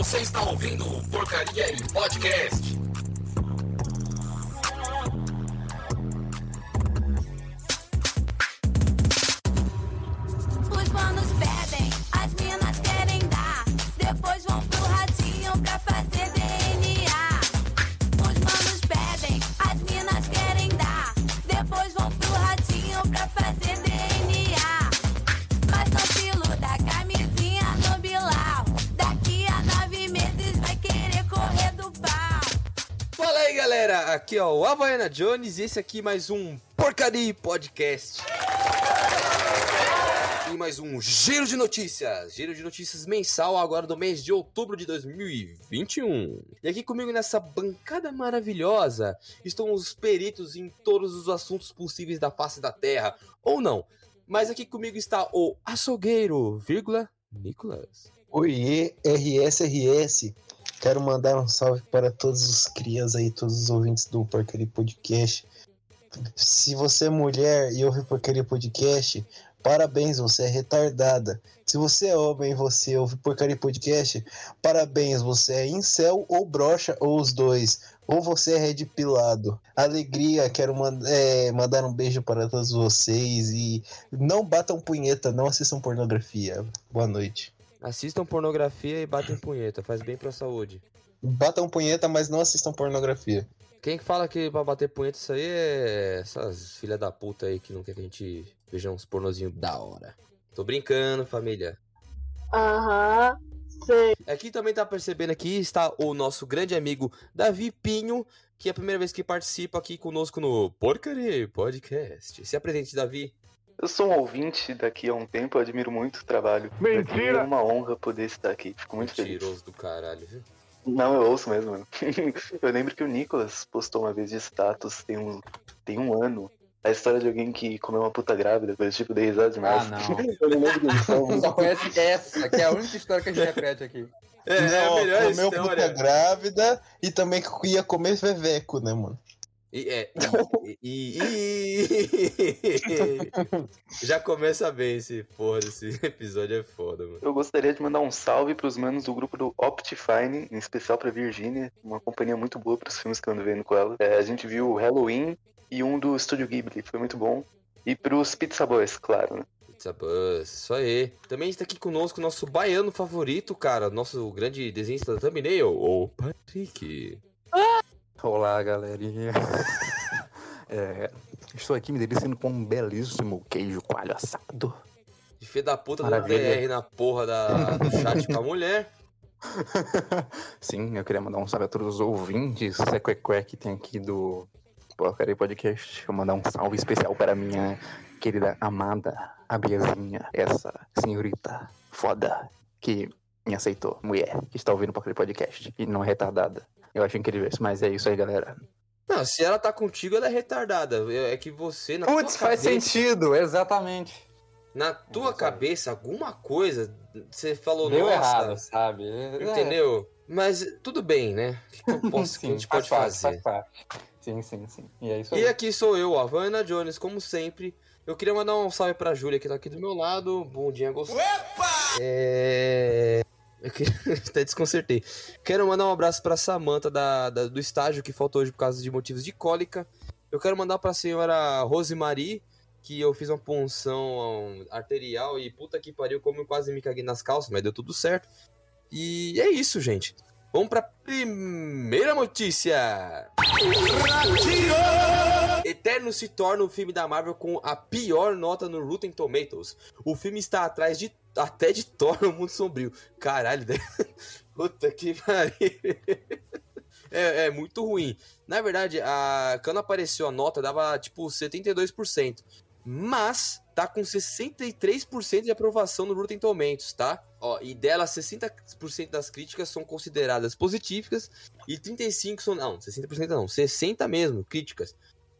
Você está ouvindo o Porcaria em Podcast. Ó, o Havaiana Jones e esse aqui mais um Porcaria Podcast. E mais um Giro de Notícias. Giro de Notícias mensal agora do mês de outubro de 2021. E aqui comigo nessa bancada maravilhosa estão os peritos em todos os assuntos possíveis da face da terra. Ou não. Mas aqui comigo está o açougueiro, vírgula, Nicolas. Oiê, RSRS. Quero mandar um salve para todos os crias aí, todos os ouvintes do Porcaria Podcast. Se você é mulher e ouve Porcaria Podcast, parabéns, você é retardada. Se você é homem e você ouve Porcaria Podcast, parabéns, você é incel ou brocha ou os dois. Ou você é red pilado. Alegria, quero mand é, mandar um beijo para todos vocês e não batam punheta, não assistam pornografia. Boa noite. Assistam pornografia e batem punheta, faz bem pra saúde. Batam punheta, mas não assistam pornografia. Quem que fala que pra bater punheta isso aí é essas filha da puta aí que não quer que a gente veja uns pornozinhos da hora. Tô brincando, família. Aham, sei. Aqui também tá percebendo aqui está o nosso grande amigo Davi Pinho, que é a primeira vez que participa aqui conosco no Porcaria Podcast. Se apresente, Davi. Eu sou um ouvinte daqui há um tempo, eu admiro muito o trabalho. Mentira! É uma honra poder estar aqui, fico muito feliz. Mentiroso do caralho, viu? Não, eu ouço mesmo, mano. eu lembro que o Nicolas postou uma vez de status, tem um, tem um ano, a história de alguém que comeu uma puta grávida, coisa tipo, dei risada demais. Ah, não. eu não lembro disso. Só conhece essa, que é a única história que a gente repete aqui. É, é a Não, melhor comeu puta história. grávida e também que ia comer veveco, né, mano? E, é, e, e- e- Já começa bem esse porra desse episódio, é foda, mano. Eu gostaria de mandar um salve pros manos do grupo do Optifine, em especial pra Virginia, uma companhia muito boa pros filmes que eu ando vendo com ela. É, a gente viu o Halloween e um do Estúdio Ghibli, foi muito bom. E pros Pizza Boys, claro, né? Pizza Buzz, isso aí. Também está aqui conosco o nosso baiano favorito, cara, nosso grande desenhista da thumbnail, o Patrick. Olá, galerinha. É, estou aqui me deliciando com um belíssimo queijo coalho assado. De filho da puta do Maravilha. DR na porra da, do chat com a mulher. Sim, eu queria mandar um salve a todos os ouvintes sequequé que tem aqui do Porcaria Podcast. Eu mandar um salve especial para minha querida amada, a Biazinha, essa senhorita foda que me aceitou, mulher, que está ouvindo o Porcaria Podcast e não é retardada. Eu acho incrível isso, mas é isso aí, galera. Não, se ela tá contigo, ela é retardada. É que você, na Putz, faz cabeça, sentido, exatamente. na tua cabeça, alguma coisa, você falou, Deu nossa, errado, sabe? É, entendeu? Mas tudo bem, né? O que, que eu posso, que a gente pode faz fazer? faz parte. Sim, sim, sim. E é isso aí. E aqui sou eu, a Havana Jones, como sempre. Eu queria mandar um salve pra Júlia, que tá aqui do meu lado. Bom dia, gostoso. É... Até desconcertei. Quero mandar um abraço pra Samantha da, da- do estágio, que faltou hoje por causa de motivos de cólica. Eu quero mandar pra senhora Rosemary, que eu fiz uma punção arterial e puta que pariu, como eu quase me caguei nas calças, mas deu tudo certo. E é isso, gente. Vamos pra primeira notícia. Eterno se torna o filme da Marvel com a pior nota no Rotten Tomatoes. O filme está atrás de até de Thor no Mundo Sombrio. Caralho, né? puta que pariu. É, é muito ruim. Na verdade, a, quando apareceu a nota, dava tipo 72%. Mas tá com 63% de aprovação no Rotten Tomatoes, tá? Ó, e dela, 60% das críticas são consideradas positivas e 35 são. Não, 60% não, 60 mesmo, críticas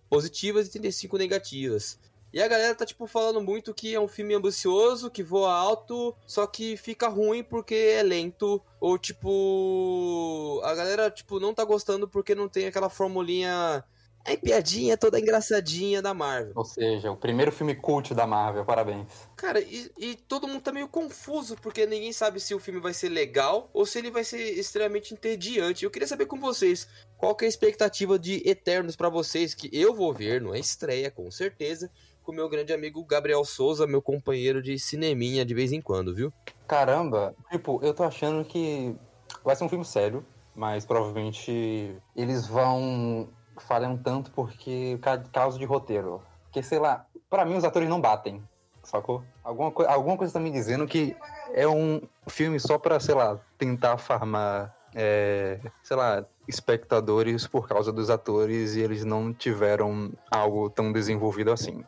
positivas e 35 negativas. E a galera tá, tipo, falando muito que é um filme ambicioso, que voa alto, só que fica ruim porque é lento. Ou, tipo, a galera, tipo, não tá gostando porque não tem aquela formulinha É piadinha toda engraçadinha da Marvel. Ou seja, o primeiro filme cult da Marvel, parabéns. Cara, e, e todo mundo tá meio confuso, porque ninguém sabe se o filme vai ser legal ou se ele vai ser extremamente entediante. Eu queria saber com vocês, qual que é a expectativa de Eternos pra vocês, que eu vou ver, não é estreia, com certeza, com meu grande amigo Gabriel Souza, meu companheiro de cineminha de vez em quando, viu? Caramba, tipo, eu tô achando que vai ser um filme sério, mas provavelmente eles vão falhar um tanto porque ca- causa de roteiro. Porque, sei lá, pra mim os atores não batem, sacou? Alguma, coi- alguma coisa tá me dizendo que é um filme só pra, sei lá, tentar farmar, é, sei lá, espectadores por causa dos atores e eles não tiveram algo tão desenvolvido assim.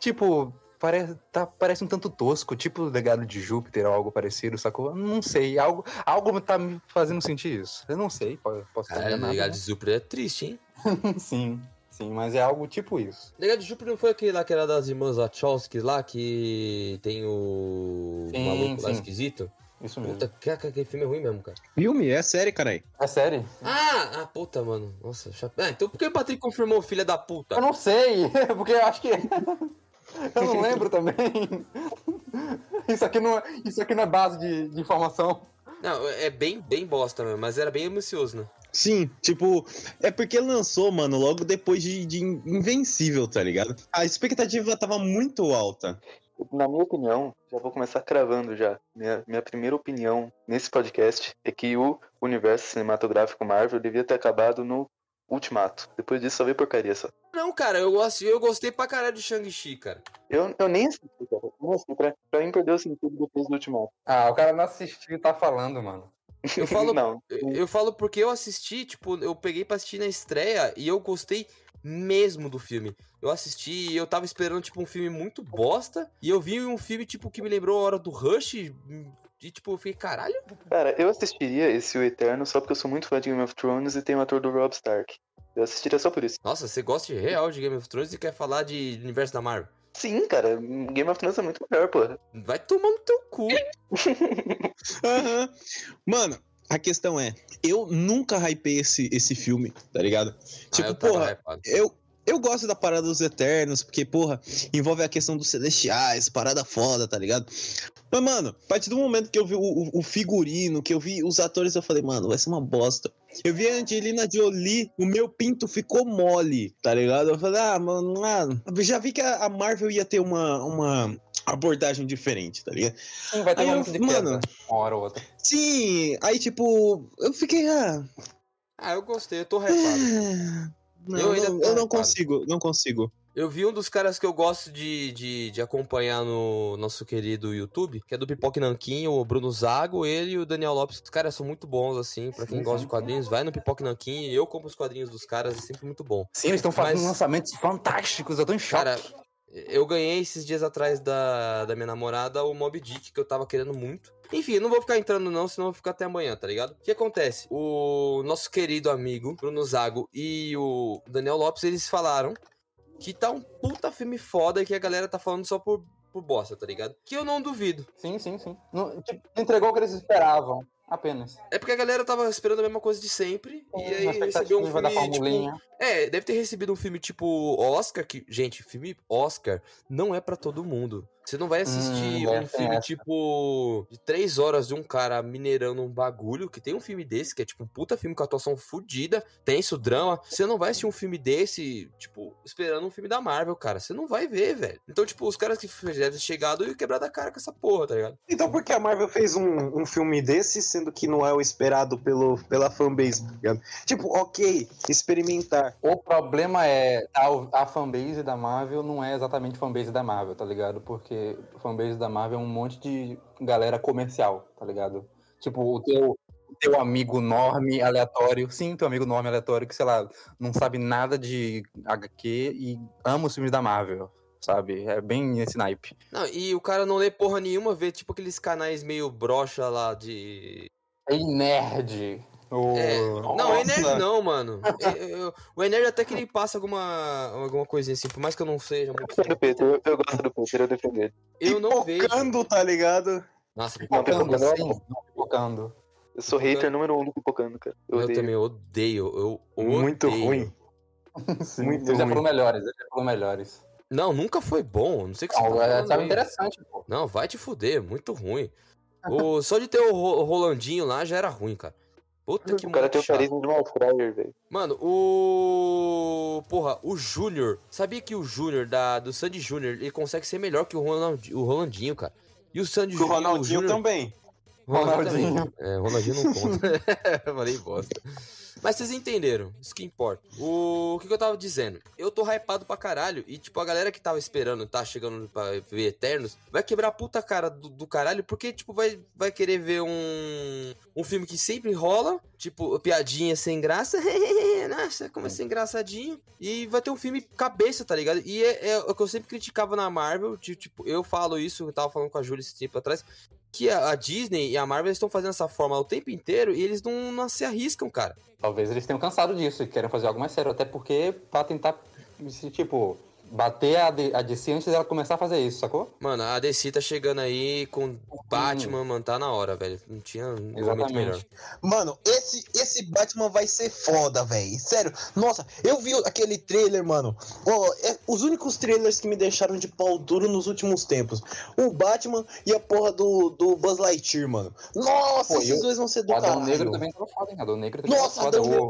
Tipo, Parece, tá, parece um tanto tosco, tipo o legado de Júpiter ou algo parecido, sacou? Não sei, algo, algo tá me fazendo sentir isso. Eu não sei, po- posso Cara, enganado. Legado de Júpiter é triste, hein? né? sim, sim, mas é algo tipo isso. Legado de Júpiter não foi aquele lá que era das irmãs Wachowski lá, que tem o Sim, maluco lá sim. esquisito? Isso mesmo. Puta, que, aquele filme é ruim mesmo, cara. Filme? É série, caralho. É sério? Ah, ah, puta, mano. Nossa. Ah, então por que o Patrick confirmou, filha da puta? Eu não sei, porque eu acho que. Eu não lembro também. Isso aqui não, é- isso aqui não é base de, de informação. Não, é bem, bem bosta mesmo, mas era bem ambicioso, né? Sim, tipo, é porque lançou, mano, logo depois de, de Invencível, tá ligado? A expectativa tava muito alta. Na minha opinião, já vou começar cravando já. Minha, minha primeira opinião nesse podcast é que o universo cinematográfico Marvel devia ter acabado no Ultimato. Depois disso só veio porcaria só. Não, cara, eu, gosto, eu gostei pra caralho de Shang-Chi, cara. Eu, eu nem assisti, cara. Eu Não assisti. Pra, pra mim perdeu o sentido depois do Ultimato. Ah, o cara não assistiu e tá falando, mano. Eu falo, não. eu, eu falo porque eu assisti, tipo, eu peguei pra assistir na estreia e eu gostei mesmo do filme. Eu assisti e eu tava esperando, tipo, um filme muito bosta. E eu vi um filme, tipo, que me lembrou a hora do Rush. E, tipo, eu fiquei, caralho. Cara, eu assistiria esse O Eterno só porque eu sou muito fã de Game of Thrones e tem o ator do Rob Stark. Eu assistiria só por isso. Nossa, você gosta de real de Game of Thrones e quer falar de universo da Marvel? Sim, cara, Game of Thrones é muito melhor, porra. Vai tomar no teu cu. Aham. Mano, a questão é, eu nunca hypei esse, esse filme, tá ligado? Ah, Tipo, eu porra, hypado. eu, eu gosto da parada dos Eternos, porque, porra, envolve a questão dos Celestiais, parada foda, tá ligado? Mas, mano, a partir do momento que eu vi o, o- o figurino, que eu vi os atores, eu falei, mano, vai ser uma bosta. Eu vi a Angelina Jolie, o meu pinto ficou mole, tá ligado? Eu falei, ah, mano, ah, já vi que a Marvel ia ter uma, uma abordagem diferente, tá ligado? Sim, vai ter Aí um eu- de mano, uma hora ou outra. Sim, aí tipo, eu fiquei, ah, Ah, eu gostei, eu tô hypado. ah, não, Eu ainda não, eu não consigo, não consigo. Eu vi um dos caras que eu gosto de, de, de acompanhar no nosso querido YouTube, que é do Pipoque Nanquim, o Bruno Zago, ele e o Daniel Lopes. Os caras são muito bons, assim, pra quem Sim, gosta sim, de quadrinhos, vai no Pipoque Nanquim, eu compro os quadrinhos dos caras, é sempre muito bom. Sim, eles estão fazendo Mas- lançamentos fantásticos, eu tô em choque. Cara, eu ganhei esses dias atrás da, da minha namorada o Mob Dick, que eu tava querendo muito. Enfim, não vou ficar entrando não, senão eu vou ficar até amanhã, tá ligado? O que acontece? O nosso querido amigo, Bruno Zago e o Daniel Lopes, eles falaram que tá um puta filme foda e que a galera tá falando só por, por bosta, tá ligado? Que eu não duvido. Sim, sim, sim. Não, tipo, entregou o que eles esperavam, apenas. É porque a galera tava esperando a mesma coisa de sempre, e aí recebeu um filme, tipo, formulinha. É, deve ter recebido um filme tipo Oscar, que, gente, filme Oscar não é pra todo mundo. Você não vai assistir Hum, é, um tem filme essa. tipo de três horas de um cara minerando um bagulho, que tem um filme desse, que é tipo um puta filme com atuação fodida, tenso, drama. Você não vai assistir um filme desse, tipo, esperando um filme da Marvel, cara. Você não vai ver, velho. Então, tipo, os caras que devem ter chegado e quebrado a cara com essa porra, tá ligado? Então por que a Marvel fez um, um filme desse, sendo que não é o esperado pelo, pela fanbase, tá ligado? Tipo, ok, experimentar. O problema é a, a fanbase da Marvel não é exatamente fanbase da Marvel, tá ligado? Porque fanbase da Marvel é um monte de galera comercial, tá ligado? Tipo, o teu, teu amigo norme aleatório, sim, teu amigo norme aleatório que, sei lá, não sabe nada de HQ e ama os filmes da Marvel, sabe? É bem esse naipe. Não, e o cara não lê porra nenhuma, vê tipo aqueles canais meio broxa lá de É nerd. O- É, não, é nerd Nossa. não, mano. Eu- eu- o Enerd até que ele passa alguma, alguma coisinha assim, por mais que eu não seja muito. Eu gosto do Peter, eu, eu gosto do Peter, eu defendo ele. Eu não vejo. Pipocando, tá ligado? Nossa, Não, pipocando. Pipocando, Pipocando, sim, não, pipocando. Eu sou hater número um do Pipocando, cara. Eu, Eu odeio. também odeio. Eu odeio. Muito ruim. Sim, Muito ele já ruim. falou melhores, ele já falou melhores. Não, nunca foi bom. Não sei o que você Não, tá é, falando tava aí. interessante, pô. Não, vai te fuder, muito ruim. O, só de ter o, Ro- o Rolandinho lá já era ruim, cara. Puta que O cara tem o carisma de Fryer, velho. Mano, o. Porra, o Júnior. Sabia que o Júnior da, do Sandy Júnior ele consegue ser melhor que o, Ronald, o Rolandinho, cara. E o Sandy O Júnior. Ronaldinho também. Ronaldinho. É, Ronaldinho não conta. Falei bosta. Mas vocês entenderam, isso que importa. O... o que, eu tava dizendo? Eu tô hypado pra caralho. E, tipo, a galera que tava esperando, tá chegando pra ver Eternos, vai quebrar a puta cara do, do caralho, porque, tipo, vai, vai querer ver um. Um filme que sempre rola, tipo, piadinha sem graça. Nossa, como é ser engraçadinho. E vai ter um filme cabeça, tá ligado? E é, é o que eu sempre criticava na Marvel. de, Tipo, eu falo isso, eu tava falando com a Júlia esse tempo atrás que a, Disney e a Marvel estão fazendo essa forma o tempo inteiro e eles não, não se arriscam, cara. Talvez eles tenham cansado disso e queiram fazer algo mais sério, até porque pra tentar, tipo, bater a, D- a DC antes dela começar a fazer isso, sacou? Mano, a DC tá chegando aí com Batman, mano, tá na hora, velho. Não tinha um momento Exatamente. melhor. Mano, esse, esse Batman vai ser foda, velho. Sério. Nossa, eu vi aquele trailer, mano. Ó, é os únicos trailers que me deixaram de pau duro nos últimos tempos. O Batman e a porra do, do Buzz Lightyear, mano. Nossa, Pô, esses eu- dois vão ser do O Adão caralho. Negro também tava foda, hein? Adão Negro também Nossa, tava foda. Adão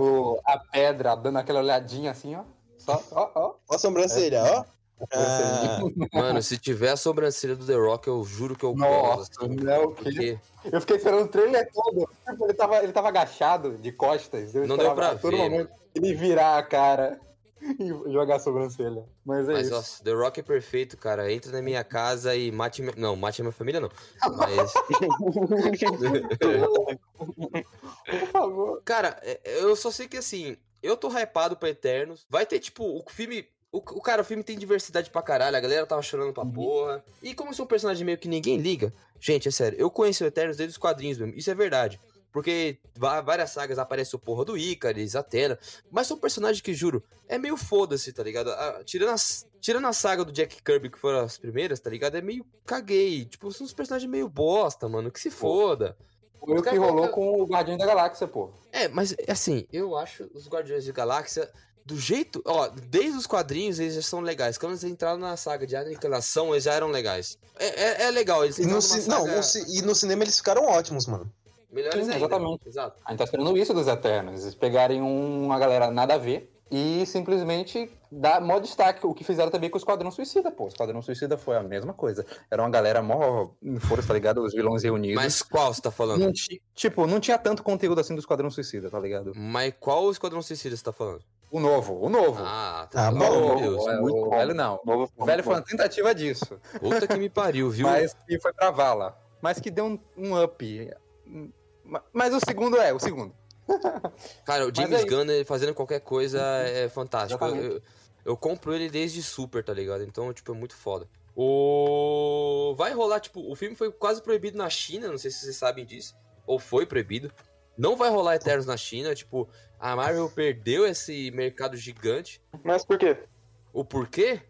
O, o- a pedra dando aquela olhadinha assim, ó. Ó, ó. Ó a sobrancelha, ó. Ah, Mano, se tiver a sobrancelha do The Rock, eu juro que eu Nossa, gosto. não, que... Porque Eu fiquei esperando o trailer todo. Ele tava, ele tava agachado, de costas. Eu Não deu pra todo ver, momento ele virar a cara e jogar a sobrancelha. Mas é Mas, isso. nossa, The Rock é perfeito, cara. Entra na minha casa e mate. Não, mate a minha família, não. Mas... Por favor. Cara, é- eu só sei que assim, eu tô hypado pra Eternos. Vai ter, tipo, o filme. O, o cara, o filme tem diversidade pra caralho, a galera tava chorando pra porra. E como eu sou um personagem meio que ninguém liga, gente, é sério, eu conheço o Eternos desde os quadrinhos mesmo, isso é verdade. Porque várias sagas aparece o porra do Icaris, Atena. Mas são personagens que, juro, é meio foda-se, tá ligado? Ah, tirando, as, tirando a saga do Jack Kirby, que foram as primeiras, tá ligado? É meio caguei. Tipo, são uns personagens meio bosta, mano. Que se foda. Foi o que rolou com o Guardião da Galáxia, pô. É, mas assim, eu acho os Guardiões de Galáxia do jeito. Ó, desde os quadrinhos eles já são legais. Quando eles entraram na saga de Aniquilação, eles já eram legais. É, é, é legal, eles entraram no, ci- não, saga no e no cinema eles ficaram ótimos, mano. melhores Sim, ainda. exatamente. Exato. A gente tá esperando isso dos Eternos. Eles pegarem um- uma galera nada a ver e simplesmente dar mó destaque. O que fizeram também com o Esquadrão Suicida, pô. O Esquadrão Suicida foi a mesma coisa. Era uma galera mó força, tá ligado? Os vilões reunidos. Mas qual você tá falando? Não ti- tipo, não tinha tanto conteúdo assim do Esquadrão Suicida, tá ligado? Mas qual Esquadrão Suicida você tá falando? O novo, o novo. Ah, tá. Ah, bom. Deus. o, é, muito o bom. velho não. Novo O velho foi uma tentativa disso. Puta que me pariu, viu? Mas que foi pra vala. Mas que deu um, um up. Ma- Mas o segundo é, o segundo. Cara, o James é. Gunn ele fazendo qualquer coisa é fantástico. Eu, eu- eu compro ele desde Super, tá ligado? Então, tipo, é muito foda. O... Vai rolar, tipo, o filme foi quase proibido na China, não sei se vocês sabem disso. Ou foi proibido. Não vai rolar Eternos na China, tipo, a Marvel perdeu esse mercado gigante. Mas por quê? O porquê?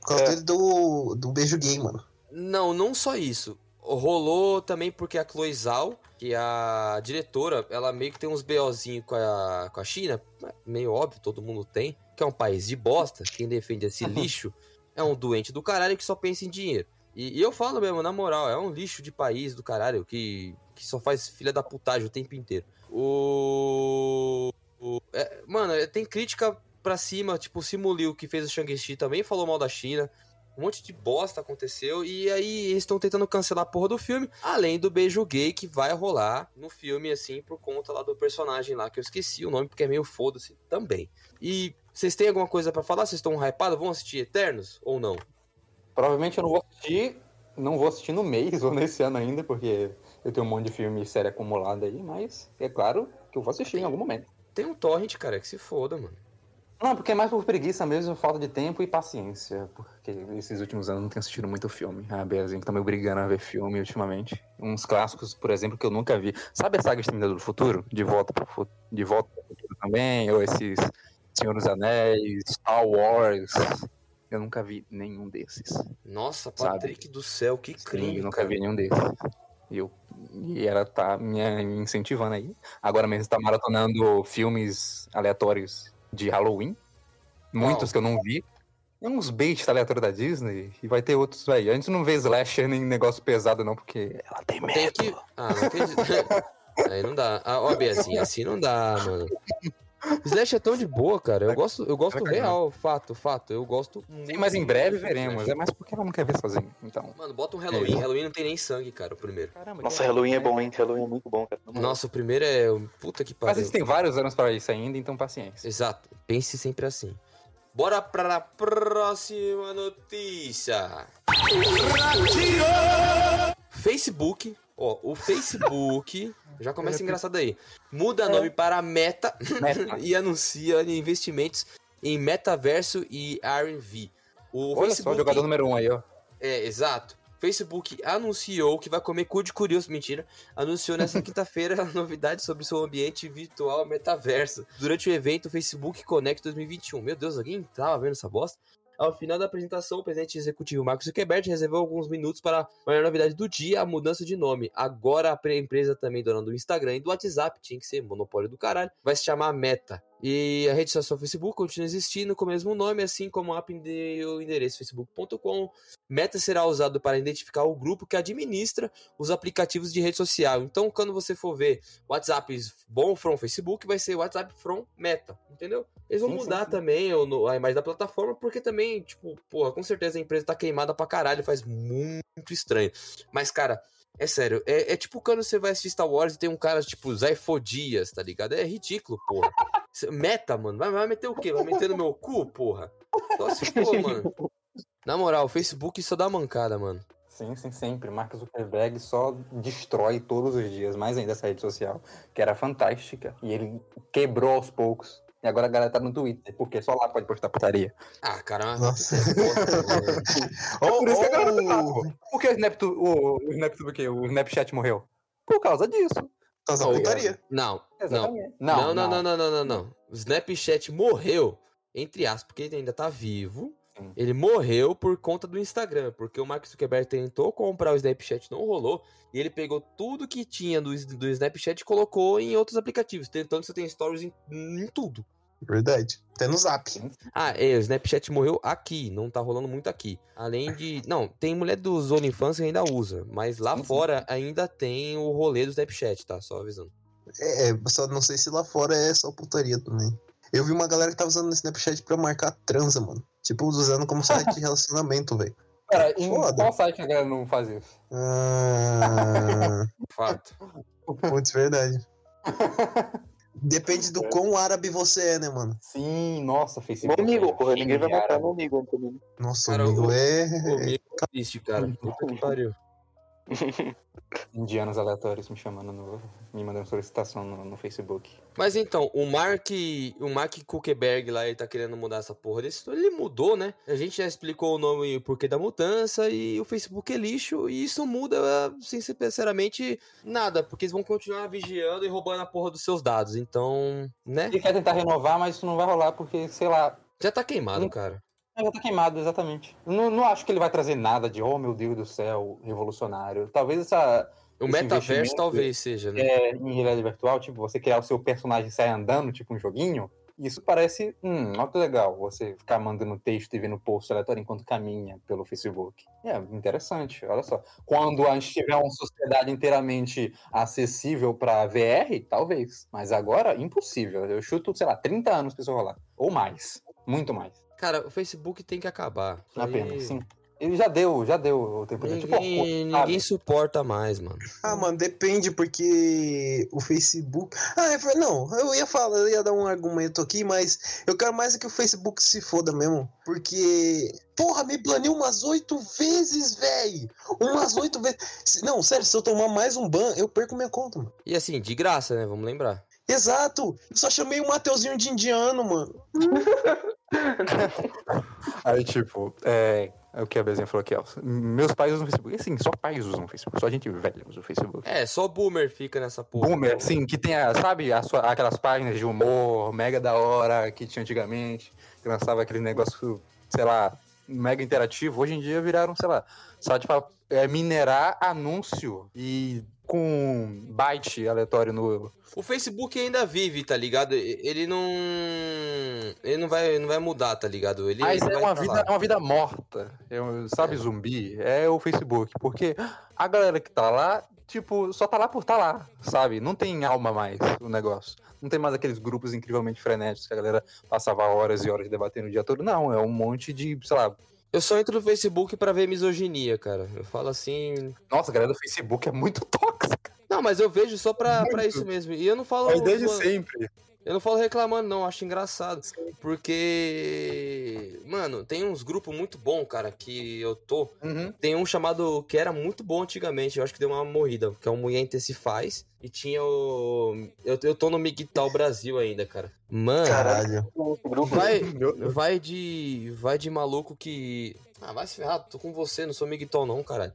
Por causa É. do, do beijo gay, mano. Não, não só isso. Rolou também porque a Chloe Zhao, que a diretora, ela meio que tem uns BOzinhos com a, com a China, meio óbvio, todo mundo tem, que é um país de bosta, quem defende esse lixo é um doente do caralho que só pensa em dinheiro. E, e eu falo mesmo, na moral, é um lixo de país do caralho que, que só faz filha da putagem o tempo inteiro. O. o- é, mano, tem crítica pra cima, tipo, o Simu Liu, que fez o Shang-Chi, também falou mal da China. Um monte de bosta aconteceu. E aí eles estão tentando cancelar a porra do filme. Além do beijo gay que vai rolar no filme, assim, por conta lá do personagem lá, que eu esqueci o nome, porque é meio foda-se também. E vocês têm alguma coisa pra falar? Vocês estão hypados? Vão assistir Eternos ou não? Provavelmente eu não vou assistir. Não vou assistir no mês ou nesse ano ainda, porque eu tenho um monte de filme e série acumulada aí, mas é claro que eu vou assistir em algum momento. Tem um torrent, cara, que se foda, mano. Não, porque é mais por preguiça mesmo, falta de tempo e paciência. Porque esses últimos anos não tenho assistido muito filme. A Beazinha que tá me obrigando a ver filme ultimamente. Uns clássicos, por exemplo, que eu nunca vi. Sabe a saga Exterminador do Futuro? De volta pro, fu- de volta pro futuro também? Ou esses Senhor dos Anéis, Star Wars? Eu nunca vi nenhum desses. Nossa, Sabe? Patrick do céu, que Sim, crime. eu nunca cara. vi nenhum desses. E, eu, e ela tá me me incentivando aí. Agora mesmo tá maratonando filmes aleatórios de Halloween. Muitos que eu não vi. Tem uns baits aleatórios da Disney e vai ter outros, velho. A gente não vê slasher nem negócio pesado, não, porque ela tem medo. Tem que. Ah, não acredito. Aí não dá. Ah, ó, assim, assim não dá, mano. Slash é tão de boa, cara. Eu gosto, eu gosto cagar. real, fato, fato. Eu gosto Sim, mas em breve veremos. É mais porque ela não quer ver sozinha. Então. Mano, bota um Halloween. É. Halloween não tem nem sangue, cara, o primeiro. Caramba, Nossa, Halloween é bom, hein? Halloween é muito bom, cara. Nossa, o primeiro é. Puta que Mas pariu. eles têm vários anos pra isso ainda, então paciência. Exato. Pense sempre assim. Bora pra próxima notícia. Facebook. Ó, o Facebook. Já começa engraçado aí. Muda nome para Meta Meta. e anuncia investimentos em metaverso e R&V. O Olha só, o jogador número um aí, ó. é, exato. Facebook anunciou que vai comer cu de curioso, mentira. Anunciou nessa quinta-feira a novidade sobre seu ambiente virtual metaverso. Durante o evento Facebook Connect 2021. Meu Deus, alguém tava vendo essa bosta? Ao final da apresentação, o presidente executivo Marcos Zuckerberg reservou alguns minutos para a maior novidade do dia, a mudança de nome. Agora a empresa também dona do Instagram e do WhatsApp, tinha que ser monopólio do caralho, vai se chamar Meta. E a rede social Facebook continua existindo com o mesmo nome, assim como o app e o endereço facebook.com. Meta será usado para identificar o grupo que administra os aplicativos de rede social. Então, quando você for ver WhatsApp bom from Facebook, vai ser WhatsApp from Meta, entendeu? Eles vão Sim, mudar sim. também a imagem da plataforma, porque também, tipo, porra, com certeza a empresa tá queimada pra caralho, faz muito estranho. Mas, cara, é sério, é, é tipo quando você vai assistir Star Wars e tem um cara, tipo, Zé Fodias, tá ligado? É ridículo, porra. Meta, mano, vai, vai meter o quê? Vai meter no meu cu, porra? Só se for, mano. Na moral, o Facebook só dá mancada, mano. Sim, sim, sempre. Mark Zuckerberg só destrói todos os dias, mais ainda essa rede social, que era fantástica. E ele quebrou aos poucos. E agora a galera tá no Twitter, porque só lá pode postar putaria. Ah, cara, Nossa. É por isso que a galera tá lá, pô. Por que o o, o, o Snapchat morreu? Por causa disso. Não, putaria. Não, não. Não, não, não, não, não, não, não. O Snapchat morreu, entre aspas, porque ele ainda tá vivo. Sim. Ele morreu por conta do Instagram, porque o Mark Zuckerberg tentou comprar o Snapchat, não rolou, e ele pegou tudo que tinha do, do Snapchat e colocou em outros aplicativos, tentando você tem stories em, em tudo. Verdade. Até no zap. Ah, é, o Snapchat morreu aqui, não tá rolando muito aqui. Além de. Não, tem mulher dos OnlyFans que ainda usa, mas lá Sim, sim. fora ainda tem o rolê do Snapchat, tá? Só avisando. É, só não sei se lá fora é só putaria também. Eu vi uma galera que tava usando o Snapchat pra marcar transa, mano. Tipo, usando como site de relacionamento, velho. Pera, em Foda. qual site a galera não faz isso? Ah, Fato. putz, verdade. Depende do quão árabe você é, né, mano? Sim, nossa, Meu Facebook. amigo, é porra, ninguém vai matar meu amigo. Nossa, Cara, amigo o- é. Comigo é triste, cara. Puta que pariu. Indianos aleatórios me chamando no. me mandando solicitação no, no Facebook. Mas então, o Mark, o Mark Zuckerberg lá, ele tá querendo mudar essa porra desse. Ele mudou, né? A gente já explicou o nome e o porquê da mudança e o Facebook é lixo e isso muda, sem ser sinceramente, nada, porque eles vão continuar vigiando e roubando a porra dos seus dados. Então, né? Ele quer tentar renovar, mas isso não vai rolar porque, sei lá, Já tá queimado, cara. Já tá queimado, exatamente. Não, não acho que ele vai trazer nada de, oh meu Deus do céu, revolucionário. Talvez essa. O metaverso talvez seja, né? É, em realidade virtual, tipo, você criar o seu personagem e sair andando, tipo um joguinho. Isso parece, hum, muito legal. Você ficar mandando texto e vendo post aleatório enquanto caminha pelo Facebook. É, interessante, olha só. Quando a gente tiver uma sociedade inteiramente acessível para VR, talvez. Mas agora, impossível. Eu chuto, sei lá, 30 anos pra isso rolar. Ou mais. Muito mais. Cara, o Facebook tem que acabar. Apenas, aí- sim. Ele já deu, já deu o tempo dele. Tipo, Ninguém, sabe? suporta mais, mano. Ah, mano, depende, porque o Facebook. Ah, é, ver- não, eu ia falar, eu ia dar um argumento aqui, mas eu quero mais é que o Facebook se foda mesmo. Porque. Porra, me planeou umas oito vezes, velho! Umas oito vezes. Se- Não, sério, se eu tomar mais um ban, eu perco minha conta, mano. E assim, de graça, né? Vamos lembrar. Exato! Eu só chamei o Mateuzinho de indiano, mano. Aí, tipo, é, é o que a Bezinha falou aqui, ó. Meus pais usam Facebook. Assim, só pais usam o Facebook. Só gente velha usa o Facebook. É, só boomer fica nessa porra. Boomer, Então, sim, que tem, a, sabe, a sua- aquelas páginas de humor mega da hora que tinha antigamente, que lançava aquele negócio, sei lá, mega interativo. Hoje em dia viraram, sei lá, só de pra é, minerar anúncio e com byte aleatório no. O Facebook ainda vive, tá ligado? Ele não. Ele não vai, não vai mudar, tá ligado? Ele Mas ele é uma tá vida, é uma vida morta. É um- sabe, zumbi? É o Facebook. Porque a galera que tá lá, tipo, só tá lá por tá lá, sabe? Não tem alma mais o negócio. Não tem mais aqueles grupos incrivelmente frenéticos que a galera passava horas e horas debatendo o dia todo. Não, é um monte de, sei lá. Eu só entro no Facebook pra ver misoginia, cara. Eu falo assim. Nossa, a galera do Facebook é muito tóxica. Não, mas eu vejo só pra, pra isso mesmo. E eu não falo. Mas desde zoando- sempre. Eu não falo reclamando, não, acho engraçado. Porque, mano, tem uns grupos muito bons, cara, que eu tô. Uhum. Tem um chamado que era muito bom antigamente, eu acho que deu uma morrida, que é o Mulher Se Faz. E tinha o. Eu, eu tô no Miguel Brasil ainda, cara. Mano, Caralho. Vai, vai de. Vai de maluco que. Ah, vai se ferrar, tô com você, não sou Miguel, não, caralho.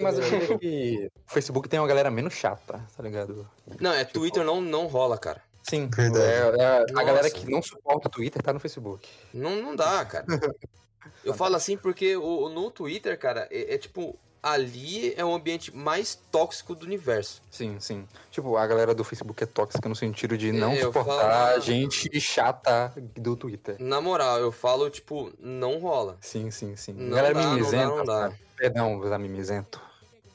Mas eu acho que o Facebook tem uma galera menos chata, tá ligado? Não, é Twitter não, não rola, cara. Sim, Verdade. é- é a Nossa. galera que não suporta o Twitter tá no Facebook. Não, não dá, cara. Eu falo assim porque o, no Twitter, cara, é, é tipo. Ali é o ambiente mais tóxico do universo. Sim, sim. Tipo, a galera do Facebook é tóxica no sentido de não É, eu suportar falo- gente chata do Twitter. Na moral, eu falo, tipo, não rola. Sim, sim, sim. Não galera dá, não dá, mimizenta. não dá. Perdão, usar mimizento.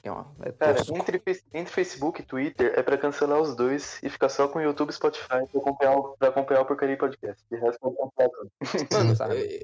É uma, é Cara, entre, entre Facebook e Twitter é pra cancelar os dois e ficar só com YouTube e Spotify pra acompanhar, o- pra acompanhar o Porcaria Podcast. De resto, pode tudo. Mano,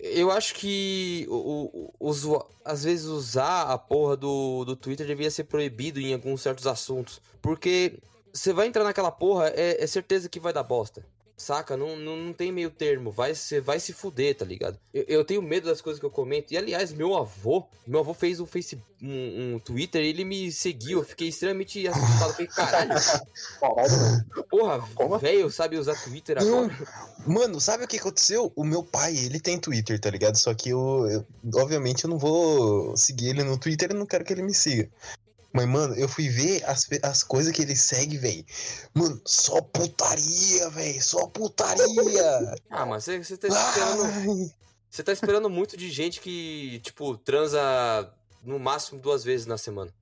eu- acho que o, o, o às vezes usar a porra do, do Twitter devia ser proibido em alguns certos assuntos. Porque você vai entrar naquela porra, é, é certeza que vai dar bosta. Saca? Não, não, não tem meio termo. Vai, você vai se fuder, tá ligado? Eu, eu tenho medo das coisas que eu comento. E aliás, meu avô, meu avô fez um Facebook, um, um Twitter e ele me seguiu. Eu fiquei extremamente assustado. Falei, caralho, porra, Como? velho, sabe usar Twitter agora? Mano, sabe o que aconteceu? O meu pai, ele tem Twitter, tá ligado? Só que eu, eu- obviamente, eu não vou seguir ele no Twitter e não quero que ele me siga. Mas, mano, eu fui ver as, as coisas que ele segue, velho. Mano, só putaria, velho. Só putaria. Ah, mas você, tá esperando. Você tá esperando muito de gente que, tipo, transa no máximo duas vezes na semana.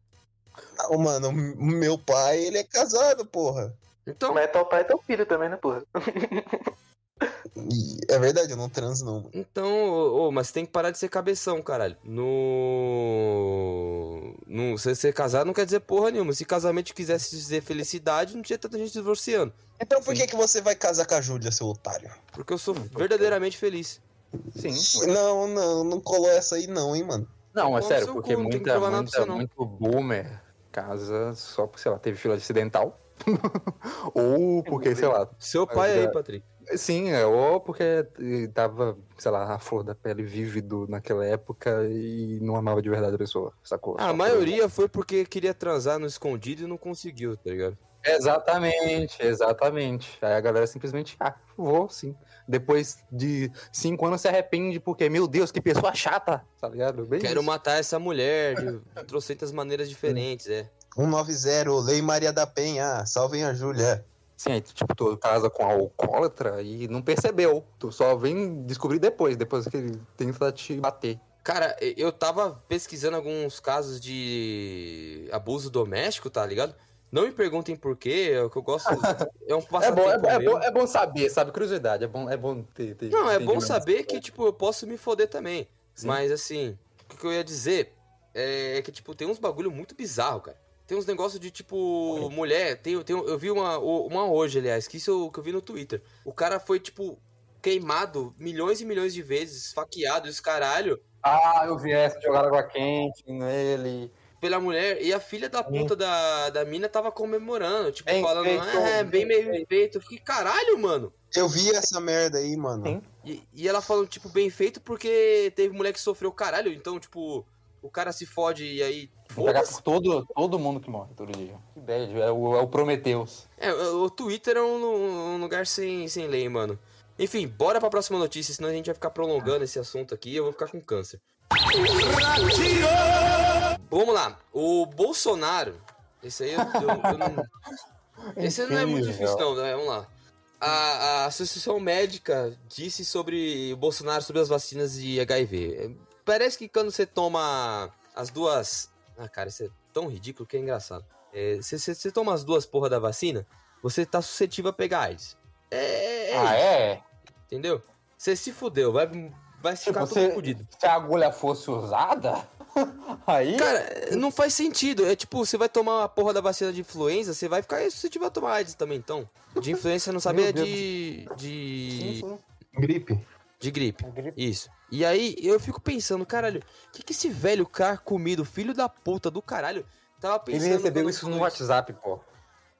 não, mano, o meu pai, ele é casado, porra. Então, Mas é teu pai e teu filho também, né, porra? E é verdade, eu não transo, não. então, ô, ô, mas tem que parar de ser cabeção, caralho. No. no você ser casado não quer dizer porra nenhuma. Se casamento quisesse dizer felicidade, não tinha tanta gente divorciando. Então por que, que você vai casar com a Júlia, seu otário? Porque eu sou verdadeiramente feliz. Sim. Não, não, não colou essa aí, não, hein, mano. Não, é sério, porque cu, não tem que muita, muita, muito boomer casa só porque, sei lá, teve fila acidental. ou porque, sei lá. Seu pai aí, é- Patrick. Sim, é, ou porque tava, sei lá, a flor da pele vívido naquela época e não amava de verdade a pessoa, sacou? Ah, a por- maioria foi porque queria transar no escondido e não conseguiu, tá ligado? Exatamente, exatamente. Aí a galera simplesmente, ah, vou sim. Depois de cinco anos se arrepende porque, meu Deus, que pessoa chata, tá ligado? Bem Quero isso. matar essa mulher de trocentas maneiras diferentes, é. 190, Lei Maria da Penha, salvem a Júlia. Sim, aí, tipo, tu casa com alcoólatra e não percebeu. Tu só vem descobrir depois, depois que ele tenta te bater. Cara, eu tava pesquisando alguns casos de abuso doméstico, tá ligado? Não me perguntem por quê, é o que eu gosto. É um É passatempo bom, é, bom, é, bom, é bom saber, sabe? Curiosidade, é bom, é bom ter. ter Não, é bom saber que, tipo, eu posso me foder também. Sim. Mas, assim, o que eu ia dizer é que, tipo, tem uns bagulho muito bizarro, cara. Tem uns negócios de, tipo, mulher. Tem, tem, eu vi uma, uma hoje, aliás, que isso eu, que eu vi no Twitter. O cara foi, tipo, queimado milhões e milhões de vezes, esfaqueado, e os caralho. Ah, eu vi essa, jogar água quente nele. pela mulher e a filha da puta da, da mina tava comemorando, tipo, Bem falando, feito, é, bem bem meio feito. Eu fiquei, caralho, mano. Eu vi essa merda aí, mano. E, e ela falando, tipo, bem feito porque teve mulher que sofreu caralho, então, tipo, o cara se fode e aí. Vou pegar por todo, todo mundo que morre todo dia. Que bad, é o, é o Prometheus. É, o Twitter é um, um lugar sem, sem lei, mano. Enfim, bora pra próxima notícia, senão a gente vai ficar prolongando esse assunto aqui e eu vou ficar com câncer. Vamos lá. O Bolsonaro. Esse aí eu, eu- eu não. Esse não é muito difícil, não, né? Vamos lá. A, a Associação Médica disse sobre o Bolsonaro sobre as vacinas de HIV. Parece que quando você toma as duas. Ah, cara, isso é tão ridículo que é engraçado. É, se se você toma as duas porra da vacina, você tá suscetível a pegar AIDS. É, é Ah, isso, é? entendeu? Você se fudeu, vai, vai Tipo, ficar todo você, fudido. se a agulha fosse usada, aí. Cara, não faz sentido. É tipo, você vai tomar a porra da vacina de influenza, você vai ficar suscetível a tomar AIDS também, então. De influenza não saber é Meu de. de. Sim, sim. Gripe. De gripe. Gripe. Isso. E aí eu fico pensando, caralho, o que, que esse velho carcomido, filho da puta do caralho, tava pensando. Ele recebeu isso no falou WhatsApp, pô.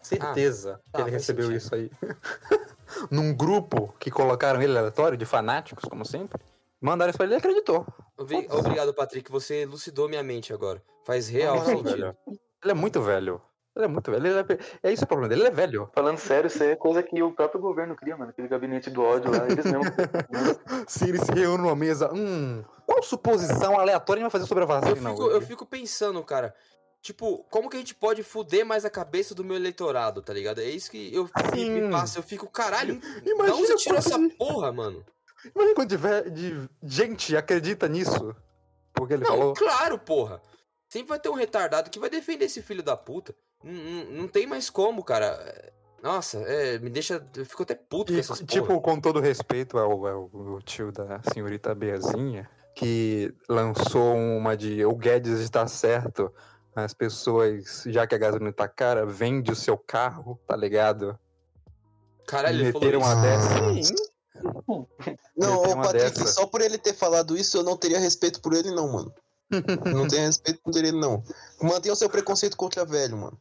Certeza tá, que ele recebeu sentido. isso aí. Num grupo que colocaram ele aleatório, de fanáticos, como sempre. Mandaram isso pra ele e ele acreditou. Obri- Obrigado, Patrick. Você elucidou minha mente agora. Faz real Não, sentido. velho. Ele é muito velho. Ele é muito velho. Ele é... é isso o problema dele, ele é velho. Falando sério, isso aí é coisa que o próprio governo cria, mano. Aquele gabinete do ódio lá, eles mesmos. Se ele se reúne numa mesa, hum, qual suposição aleatória ele vai fazer sobre a Eu vacina fico, hoje? eu fico pensando, cara. Tipo, como que a gente pode fuder mais a cabeça do meu eleitorado, tá ligado? É isso que eu me, me Sim. passa. Eu fico, caralho, da Imagina onde você tirou essa de- porra, mano? Imagina quanto de, ve- de gente acredita nisso. Porque ele Não, falou. claro, porra. Sempre vai ter um retardado que vai defender esse filho da puta. Não, tem mais como, cara. Nossa, é, me deixa. Eu fico até puto com E, essas tipo, porra. com todo respeito ao, ao- ao tio da senhorita Beazinha, que lançou uma de o Guedes está certo, as pessoas, já que a gasolina tá cara, vende o seu carro, tá ligado? Caralho, E ele falou meteram isso. uma dessa. Sim. Não, ô uma Patrick, dessa. só por ele ter falado isso, eu não teria respeito por ele, não, mano. não tenho respeito por ele, não. Mantenha o seu preconceito contra velho, mano.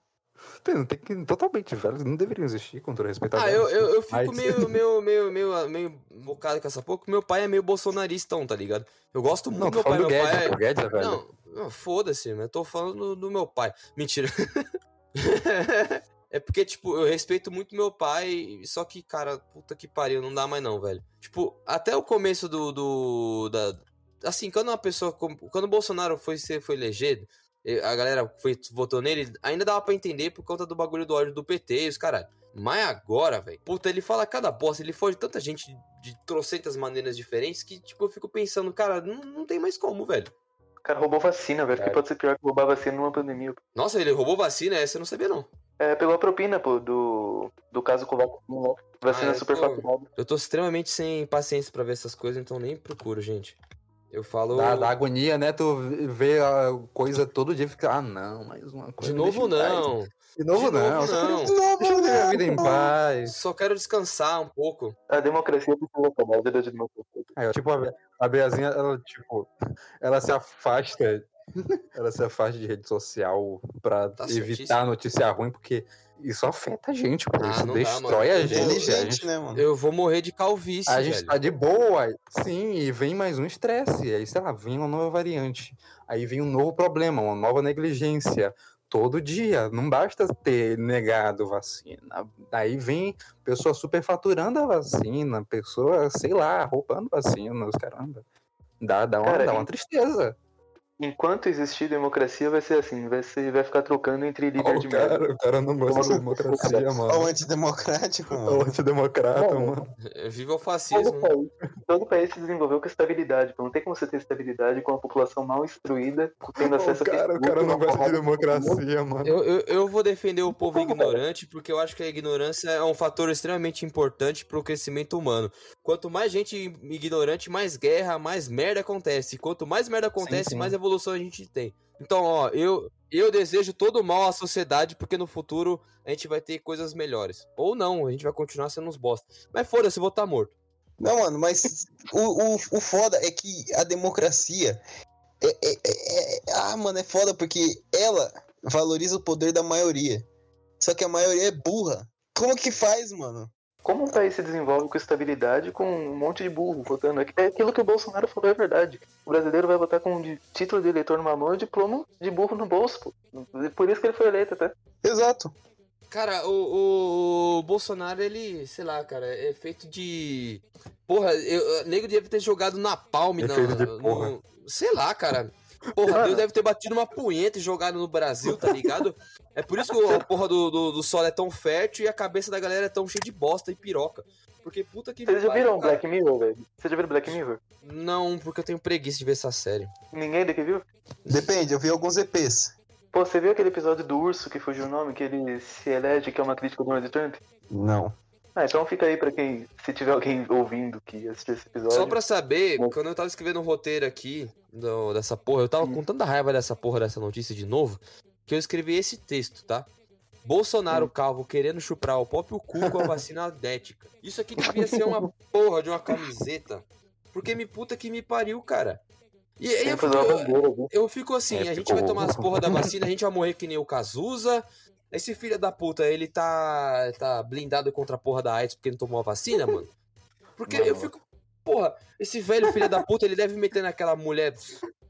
Tem, tem que totalmente velho, não deveriam existir com todo respeito Ah, eu, eu, eu fico meio, meio, meio, meio, meio bocado com essa porque meu pai é meio bolsonaristão, tá ligado? Eu gosto muito Não, do meu pai. do Meu Guedes, pai o Guedes é é... velho. Não, foda-se, mas eu tô falando do, do meu pai. Mentira. é porque, tipo, eu respeito muito meu pai, só que, cara, puta que pariu, não dá mais não, velho. Tipo, até o começo do... do da... Assim, quando uma pessoa... Quando o Bolsonaro foi, foi elegido, a galera foi, votou nele, ainda dava pra entender por conta do bagulho do ódio do PT e os caralho. Mas agora, velho, puta, ele fala cada bosta, ele foge tanta gente de, trocentas maneiras diferentes que, tipo, eu fico pensando, cara, não, não tem mais como, velho. O cara roubou vacina, velho. O que pode ser pior que roubar vacina numa pandemia? pô? Nossa, ele roubou vacina, essa eu não sabia, não. É, pegou a propina, pô, do, do caso com vacina lá. Vacina Ah, eu super tô- faturada. Eu tô extremamente sem paciência pra ver essas coisas, então nem procuro, gente. Eu falo. Dá, dá agonia, né? Tu vê a coisa todo dia e fica, ah, não, mais uma coisa. De novo, deixa não. De novo, De não. novo, não. queria- Deixa eu ter a vida em paz. Só quero descansar um pouco. A democracia precisa acabar, a vida de democracia. Ó, tipo, a, a Beazinha, ela, tipo, ela se afasta, ela se afasta de rede social pra Tá evitar certíssimo. notícia ruim, porque isso afeta a gente, pô. Ah, isso dá, destrói mano. a gente. Gente, né, mano? Eu vou morrer de calvície, a gente velho. tá de boa, sim, e vem mais um estresse. Aí, sei lá, vem uma nova variante. Aí vem um novo problema, uma nova negligência. Todo dia, não basta ter negado vacina. Aí vem pessoa superfaturando a vacina, pessoa, sei lá, roubando vacinas, caramba. Dá, dá, uma, Cara, dá uma tristeza. Enquanto existir democracia, vai ser assim. Vai, ser, vai ficar trocando entre líder Ó, de o, merda. cara, o cara não gosta de Como- democracia, Ó, o mano. antidemocrático, É o mano. antidemocrata, Mano, mano. Viva o Todo fascismo. país, todo país se desenvolveu com estabilidade. Não tem como você ter estabilidade com a população mal instruída, tendo acesso O cara, a o Facebook, cara não gosta de democracia, mano. Eu, eu, eu vou defender o povo cara? ignorante, porque eu acho que a ignorância é um fator extremamente importante pro crescimento humano. Quanto mais gente ignorante, mais guerra, mais merda acontece. Quanto mais merda acontece, sim. mais evolução a gente tem. Então, ó, eu, eu desejo todo mal à sociedade, porque no futuro a gente vai ter coisas melhores. Ou não, a gente vai continuar sendo uns bosta. Mas foda-se, vou estar morto. Não, mano, mas o, o, o foda é que a democracia. É, é- é- é- ah, mano, é foda porque ela valoriza o poder da maioria. Só que a maioria é burra. Como que faz, mano? Como um país se desenvolve com estabilidade com um monte de burro votando? É aquilo que o Bolsonaro falou é verdade. O brasileiro vai votar com de- título de eleitor numa mão e diploma de burro no bolso, pô. Por isso que ele foi eleito até. Exato. Cara, o, o, o Bolsonaro, ele, sei lá, cara, é feito de. Porra, eu, o nego deve ter jogado na palme, É feito de no- porra. sei lá, cara. Porra, Mano. Deus deve ter batido uma punheta e jogado no Brasil, tá ligado? É por isso que o- a porra do, do, do sol é tão fértil e a cabeça da galera é tão cheia de bosta e piroca. Porque puta que Vocês já viram cara. Black Mirror, velho? Vocês já viram Black Mirror? Não, porque eu tenho preguiça de ver essa série. Ninguém daqui viu? Depende, eu vi alguns EPs. Pô, você viu aquele episódio do urso que fugiu o nome, que ele se elege que é uma crítica do Donald Trump? Não. Ah, então fica aí pra quem, se tiver alguém ouvindo que assistiu esse episódio. Só pra saber, Bom. quando eu tava escrevendo um roteiro aqui do- dessa porra, eu tava com tanta raiva dessa porra dessa notícia de novo, que eu escrevi esse texto, tá? Bolsonaro calvo querendo chupar o próprio cu com a vacina dética. Isso aqui devia ser uma porra de uma camiseta. Porque me puta que me pariu, cara. E aí eu bandeira, viu? eu fico assim, É, a gente ficou- vai tomar as porra da vacina, a gente vai morrer que nem o Cazuza. Esse filho da puta, ele tá, tá blindado contra a porra da AIDS porque não tomou a vacina, mano. Porque eu fico, porra, esse velho filho da puta, ele deve meter naquela mulher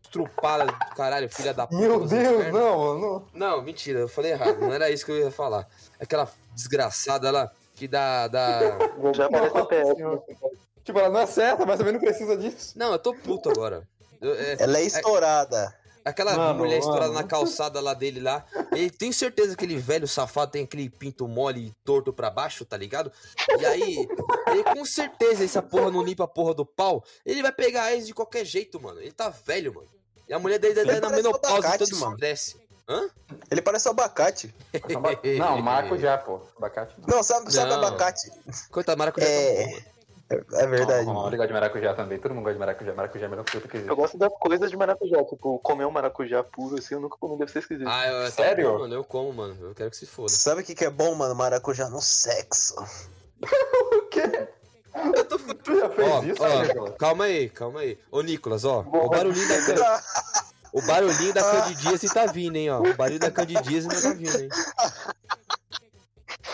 estrupada do caralho, filha da puta. Meu Deus, infernos. não, não. Não, mentira, eu falei errado, não era isso que eu ia falar. Aquela desgraçada lá que dá, dá... Já aparece a PF. né? Tipo, ela não é certa, mas também não precisa disso. Não, eu tô puto agora. Eu- é- Ela é estourada. Aquela Mano, mulher estourada mano. na calçada lá dele lá. Ele tenho certeza que aquele velho safado tem aquele pinto mole e torto pra baixo, tá ligado? E aí, ele com certeza, essa porra não limpa a porra do pau. Ele vai pegar a ex de qualquer jeito, mano. Ele tá velho, mano. E a mulher dele Ele estar na menopausa, de abacate, todo mano. estresse. Hã? Ele parece um abacate. Não, maracujá, pô. Abacate não. Não, sabe, sabe Não. abacate? Coitado, maracujá. É. tá bom, mano. É, é verdade. Não, mano. ele gosta de maracujá também. Todo mundo gosta de maracujá. Maracujá é a melhor coisa que Eu existe. gosto das coisas de maracujá, tipo, comer um maracujá puro assim, eu nunca comi, deve ser esquisito. Ah, eu, Sério? bom, mano. Eu como, mano. Eu quero que se foda. Sabe o que, que é bom, mano? Maracujá no sexo. O quê? Eu tô Tu já fez Ó, isso, ó, Nicolas? calma aí, calma aí. Ô, Nicolas, ó. O barulhinho da Can- O barulhinho da Candidíase tá vindo, hein, ó. O barulho da Candidíase não tá vindo, hein.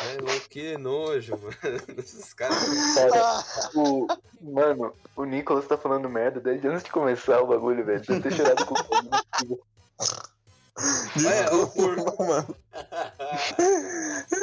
É louco, que nojo, mano. Esses caras. Cara, o, mano, o Nicolas tá falando merda desde antes de começar o bagulho, velho. Deve ter chorado com o Olha, ô porco. mano.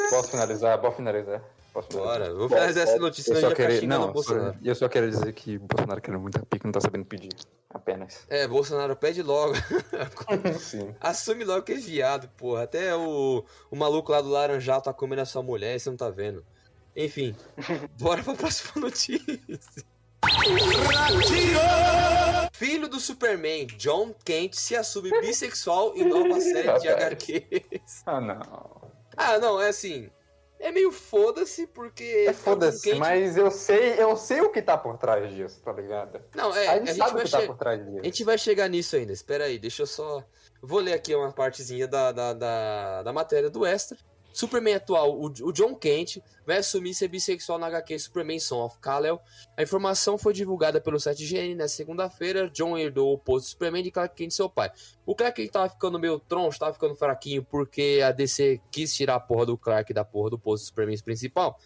Posso finalizar? Posso finalizar? Posso? Bora, eu vou fazer essa notícia, Eu só xingando não, Bolsonaro. eu só quero dizer que Bolsonaro querendo muita pica não tá sabendo pedir. Apenas. É, Bolsonaro pede logo. Sim. Assume logo que é viado, porra. Até o, o maluco lá do Laranjal tá comendo a sua mulher e você não tá vendo. Enfim, bora pra próxima notícia. Filho do Superman, John Kent, se assume bissexual em nova série de HQs. Ah, não. Ah, não, é assim. É meio foda-se, porque. É foda-se, John Kent- mas eu sei, eu sei o que tá por trás disso, tá ligado? Não, é, a a gente gente, sabe o que tá por trás a disso. gente vai chegar nisso ainda. Espera aí, deixa eu só. Vou ler aqui uma partezinha da, da, da, da matéria do Extra. Superman atual, o, John Kent, vai assumir ser bissexual na HQ Superman Son of Kal-El. A informação foi divulgada pelo site GN na segunda-feira. John herdou o posto do Superman de Clark Kent, seu pai. O Clark Kent tava ficando meio troncho, tava ficando fraquinho, porque a DC quis tirar a porra do Clark da porra do posto do Superman principal.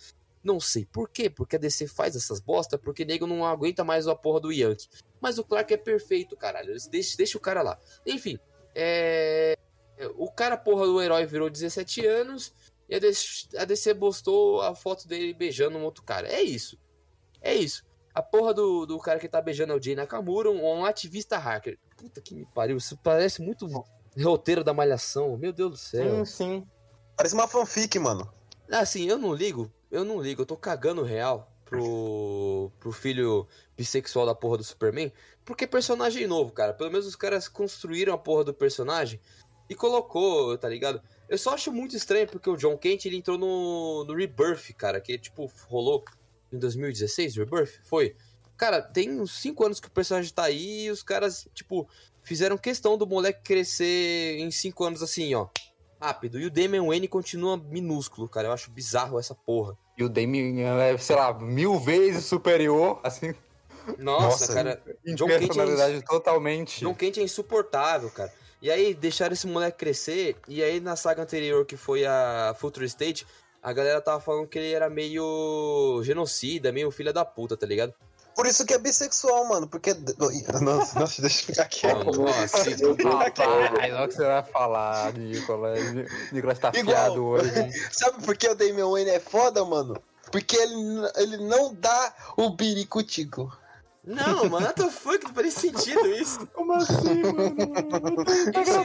Não sei por quê, porque a DC faz essas bosta, porque nego não aguenta mais a porra do Yankee. Mas o Clark é perfeito, caralho. Deixa, deixa o cara lá. Enfim, é... o cara, porra do herói, virou 17 anos e a DC, postou a foto dele beijando um outro cara. É isso. É isso. A porra do, do cara que tá beijando é o Jay Nakamura, um, um ativista hacker. Puta que me pariu, isso parece muito roteiro da malhação. Meu Deus do céu. Sim, sim. Parece uma fanfic, mano. Assim, eu não ligo, eu não ligo, eu tô cagando real pro, pro filho bissexual da porra do Superman, porque é personagem novo, cara. Pelo menos os caras construíram a porra do personagem e colocou, tá ligado? Eu só acho muito estranho porque o John Kent ele entrou no, no Rebirth, cara, que tipo rolou em 2016, Rebirth? Foi. Cara, tem uns 5 anos que o personagem tá aí e os caras, tipo, fizeram questão do moleque crescer em 5 anos assim, ó rápido. E o Damian Wayne continua minúsculo, cara. Eu acho bizarro essa porra. E o Damien é, sei lá, mil vezes superior, assim, Nossa, Nossa, cara. John Kent é totalmente. John Kent é insuportável, cara. E aí deixaram esse moleque crescer. E aí na saga anterior, que foi a Future State, a galera tava falando que ele era meio genocida, meio filha da puta, tá ligado? Por isso que é bissexual, mano. Porque. Nossa, nossa deixa eu ficar quieto. Nossa, Rapaz, olha o que você vai falar, Nicolas. Nicolas tá Igual. afiado hoje. hein? Sabe por que o Damian Wayne é foda, mano? Porque ele, ele não dá o biricutico. Não, mano, what the fuck? Não faz sentido isso. Como assim, mano? E se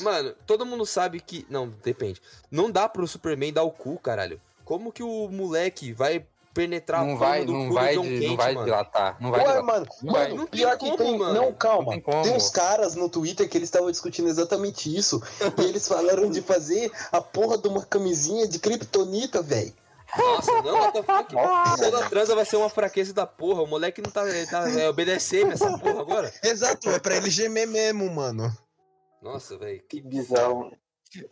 o... Mano, todo mundo sabe que. Não, depende. Não dá pro Superman dar o cu, caralho. Como que o moleque vai penetrar Não a porra vai, do não cu vai, do John de- Kent, não vai mano. dilatar. Não vai Ué, dilatar. mano, Não vai. mano, Não pior que como, tem. mano. Não, calma. Não tem. Tem uns caras no Twitter que eles estavam discutindo exatamente isso. e eles falaram de fazer a porra de uma camisinha de kryptonita, velho. Nossa, não, what the fuck? Toda transa vai ser uma fraqueza da porra. O moleque não tá, tá é o BDSM essa porra agora. Exato, é pra ele gemer mesmo, mano. Nossa, velho. Que bizarro.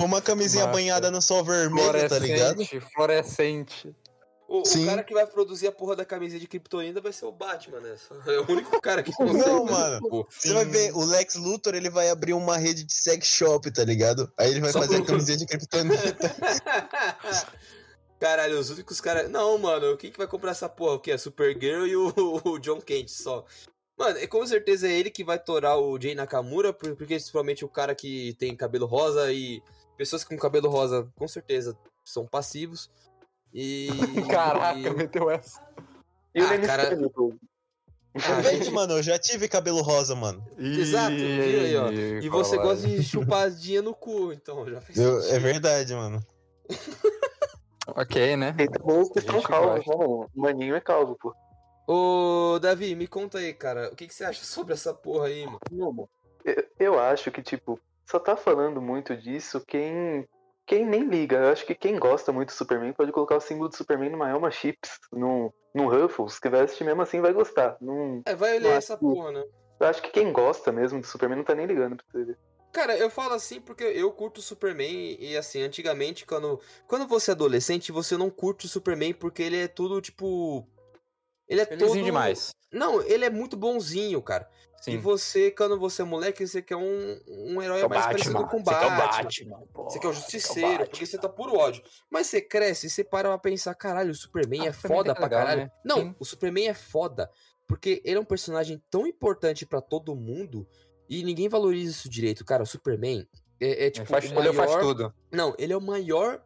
Uma camisinha Massa. banhada no sol vermelho, tá ligado? Fluorescente, fluorescente. O, o cara que vai produzir a porra da camisinha de Kryptonita vai ser o Batman, né? É o único cara que consegue. Não, mano. porra. Você vai ver, o Lex Luthor ele vai abrir uma rede de sex shop, tá ligado? Aí ele vai Só fazer pro- a camisinha de kryptonita. Caralho, os únicos caras. Não, mano, quem que vai comprar essa porra? O que? A Supergirl e o, o John Kent só. Mano, é com certeza é ele que vai torar o Jay Nakamura, por- porque principalmente o cara que tem cabelo rosa e pessoas com cabelo rosa, com certeza, são passivos. E. Caraca, e- meteu essa. E o Ah, Lenny cara-. Ah, Gente, mano, eu já tive cabelo rosa, mano. Exato, viu aí, ó. E você gosta de chupadinha no cu, então já fez Eu- é verdade, mano. Ok, né? Tem também os que são calvos, né, mano? O Maninho é calvo, pô. Ô, Davi, me conta aí, cara. O que, que você acha sobre essa porra aí, mano? Mano, eu, eu acho que, tipo, só tá falando muito disso quem. Quem nem liga. Eu acho que quem gosta muito do Superman pode colocar o símbolo do Superman numa Elma Chips, num, num Ruffles, que vai assistir mesmo assim vai gostar. Num, É, vai Mas, essa porra, né? eu acho que quem gosta mesmo do Superman não tá nem ligando pra você ver. Cara, eu falo assim porque eu curto o Superman e assim, antigamente, quando, quando você é adolescente, você não curte o Superman porque ele é tudo, tipo. Ele é Felizinho todo. demais. Não, ele é muito bonzinho, cara. E Sim. você, quando você é moleque, você quer um, um herói mais Batman. parecido com o Você quer o Batman. Batman. Você quer o justiceiro, quer o porque você Batman. tá puro ódio. Mas você cresce e você para pra pensar, caralho, o Superman Ah, é Superman foda é pra legal, caralho. né? Não, Sim. o Superman é foda. Porque ele é um personagem tão importante pra todo mundo e ninguém valoriza isso direito. Cara, o Superman é, é Ele tipo faz, o ele maior... faz tudo. Não, ele é o maior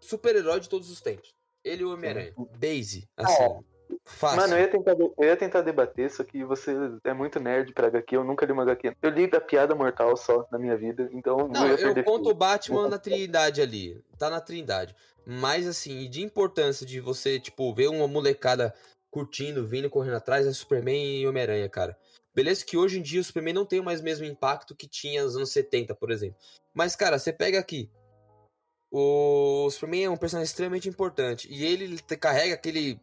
super-herói de todos os tempos. Ele e o Homem-Aranha. Base, assim. Fácil. Mano, eu ia, tentar, eu ia tentar debater, só que você é muito nerd pra HQ, eu nunca li uma HQ. Eu li da Piada Mortal só na minha vida, então Não, ia eu perder conto o. Batman na Trindade ali. Tá na Trindade. Mas, assim, de importância de você, tipo, ver uma molecada curtindo, vindo, correndo atrás, é Superman e Homem-Aranha, cara. Beleza que hoje em dia o Superman não tem mais o mesmo impacto que tinha nos anos 70, por exemplo. Mas, cara, você pega aqui. O Superman é um personagem extremamente importante. E ele carrega aquele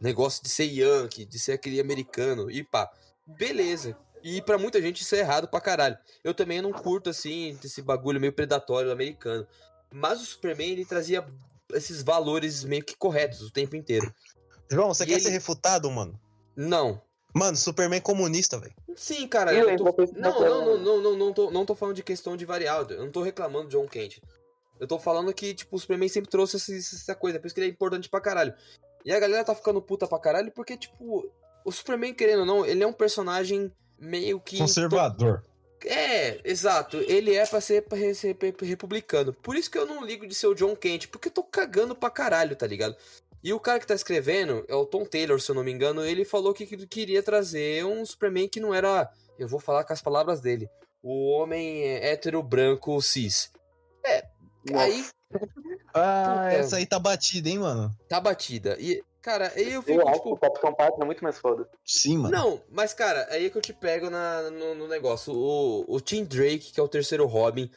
negócio de ser Yankee, de ser aquele americano. E pá, beleza. E pra muita gente isso é errado pra caralho. Eu também não curto, assim, esse bagulho meio predatório americano. Mas o Superman, ele trazia esses valores meio que corretos o tempo inteiro. João, você E quer ele- ser refutado, mano? Não. Mano, Superman comunista, velho. Sim, cara. Eu eu tô... Não, não, não, não, não, não, tô, não tô falando de questão de variável. Eu não tô reclamando de John Kent. Eu tô falando que, tipo, o Superman sempre trouxe essa coisa. Por isso que ele é importante pra caralho. E a galera tá ficando puta pra caralho porque, tipo, o Superman, querendo ou não, ele é um personagem meio que. Conservador. É, exato. Ele é pra ser, pra ser republicano. Por isso que eu não ligo de ser o John Kent, porque eu tô cagando pra caralho, tá ligado? E o cara que tá escrevendo, é o Tom Taylor, se eu não me engano, ele falou que que queria trazer um Superman que não era. Eu vou falar com as palavras dele. O homem hétero branco cis. É, aí Ah, Puta. essa aí tá batida, hein, mano? tá batida. E, cara, aí eu fico, Eu acho que tipo. o Capitão Pátria é muito mais foda. Sim, mano. Não, mas cara, aí é que eu te pego na, no, no negócio. O, o Tim Drake, que é o terceiro Robin,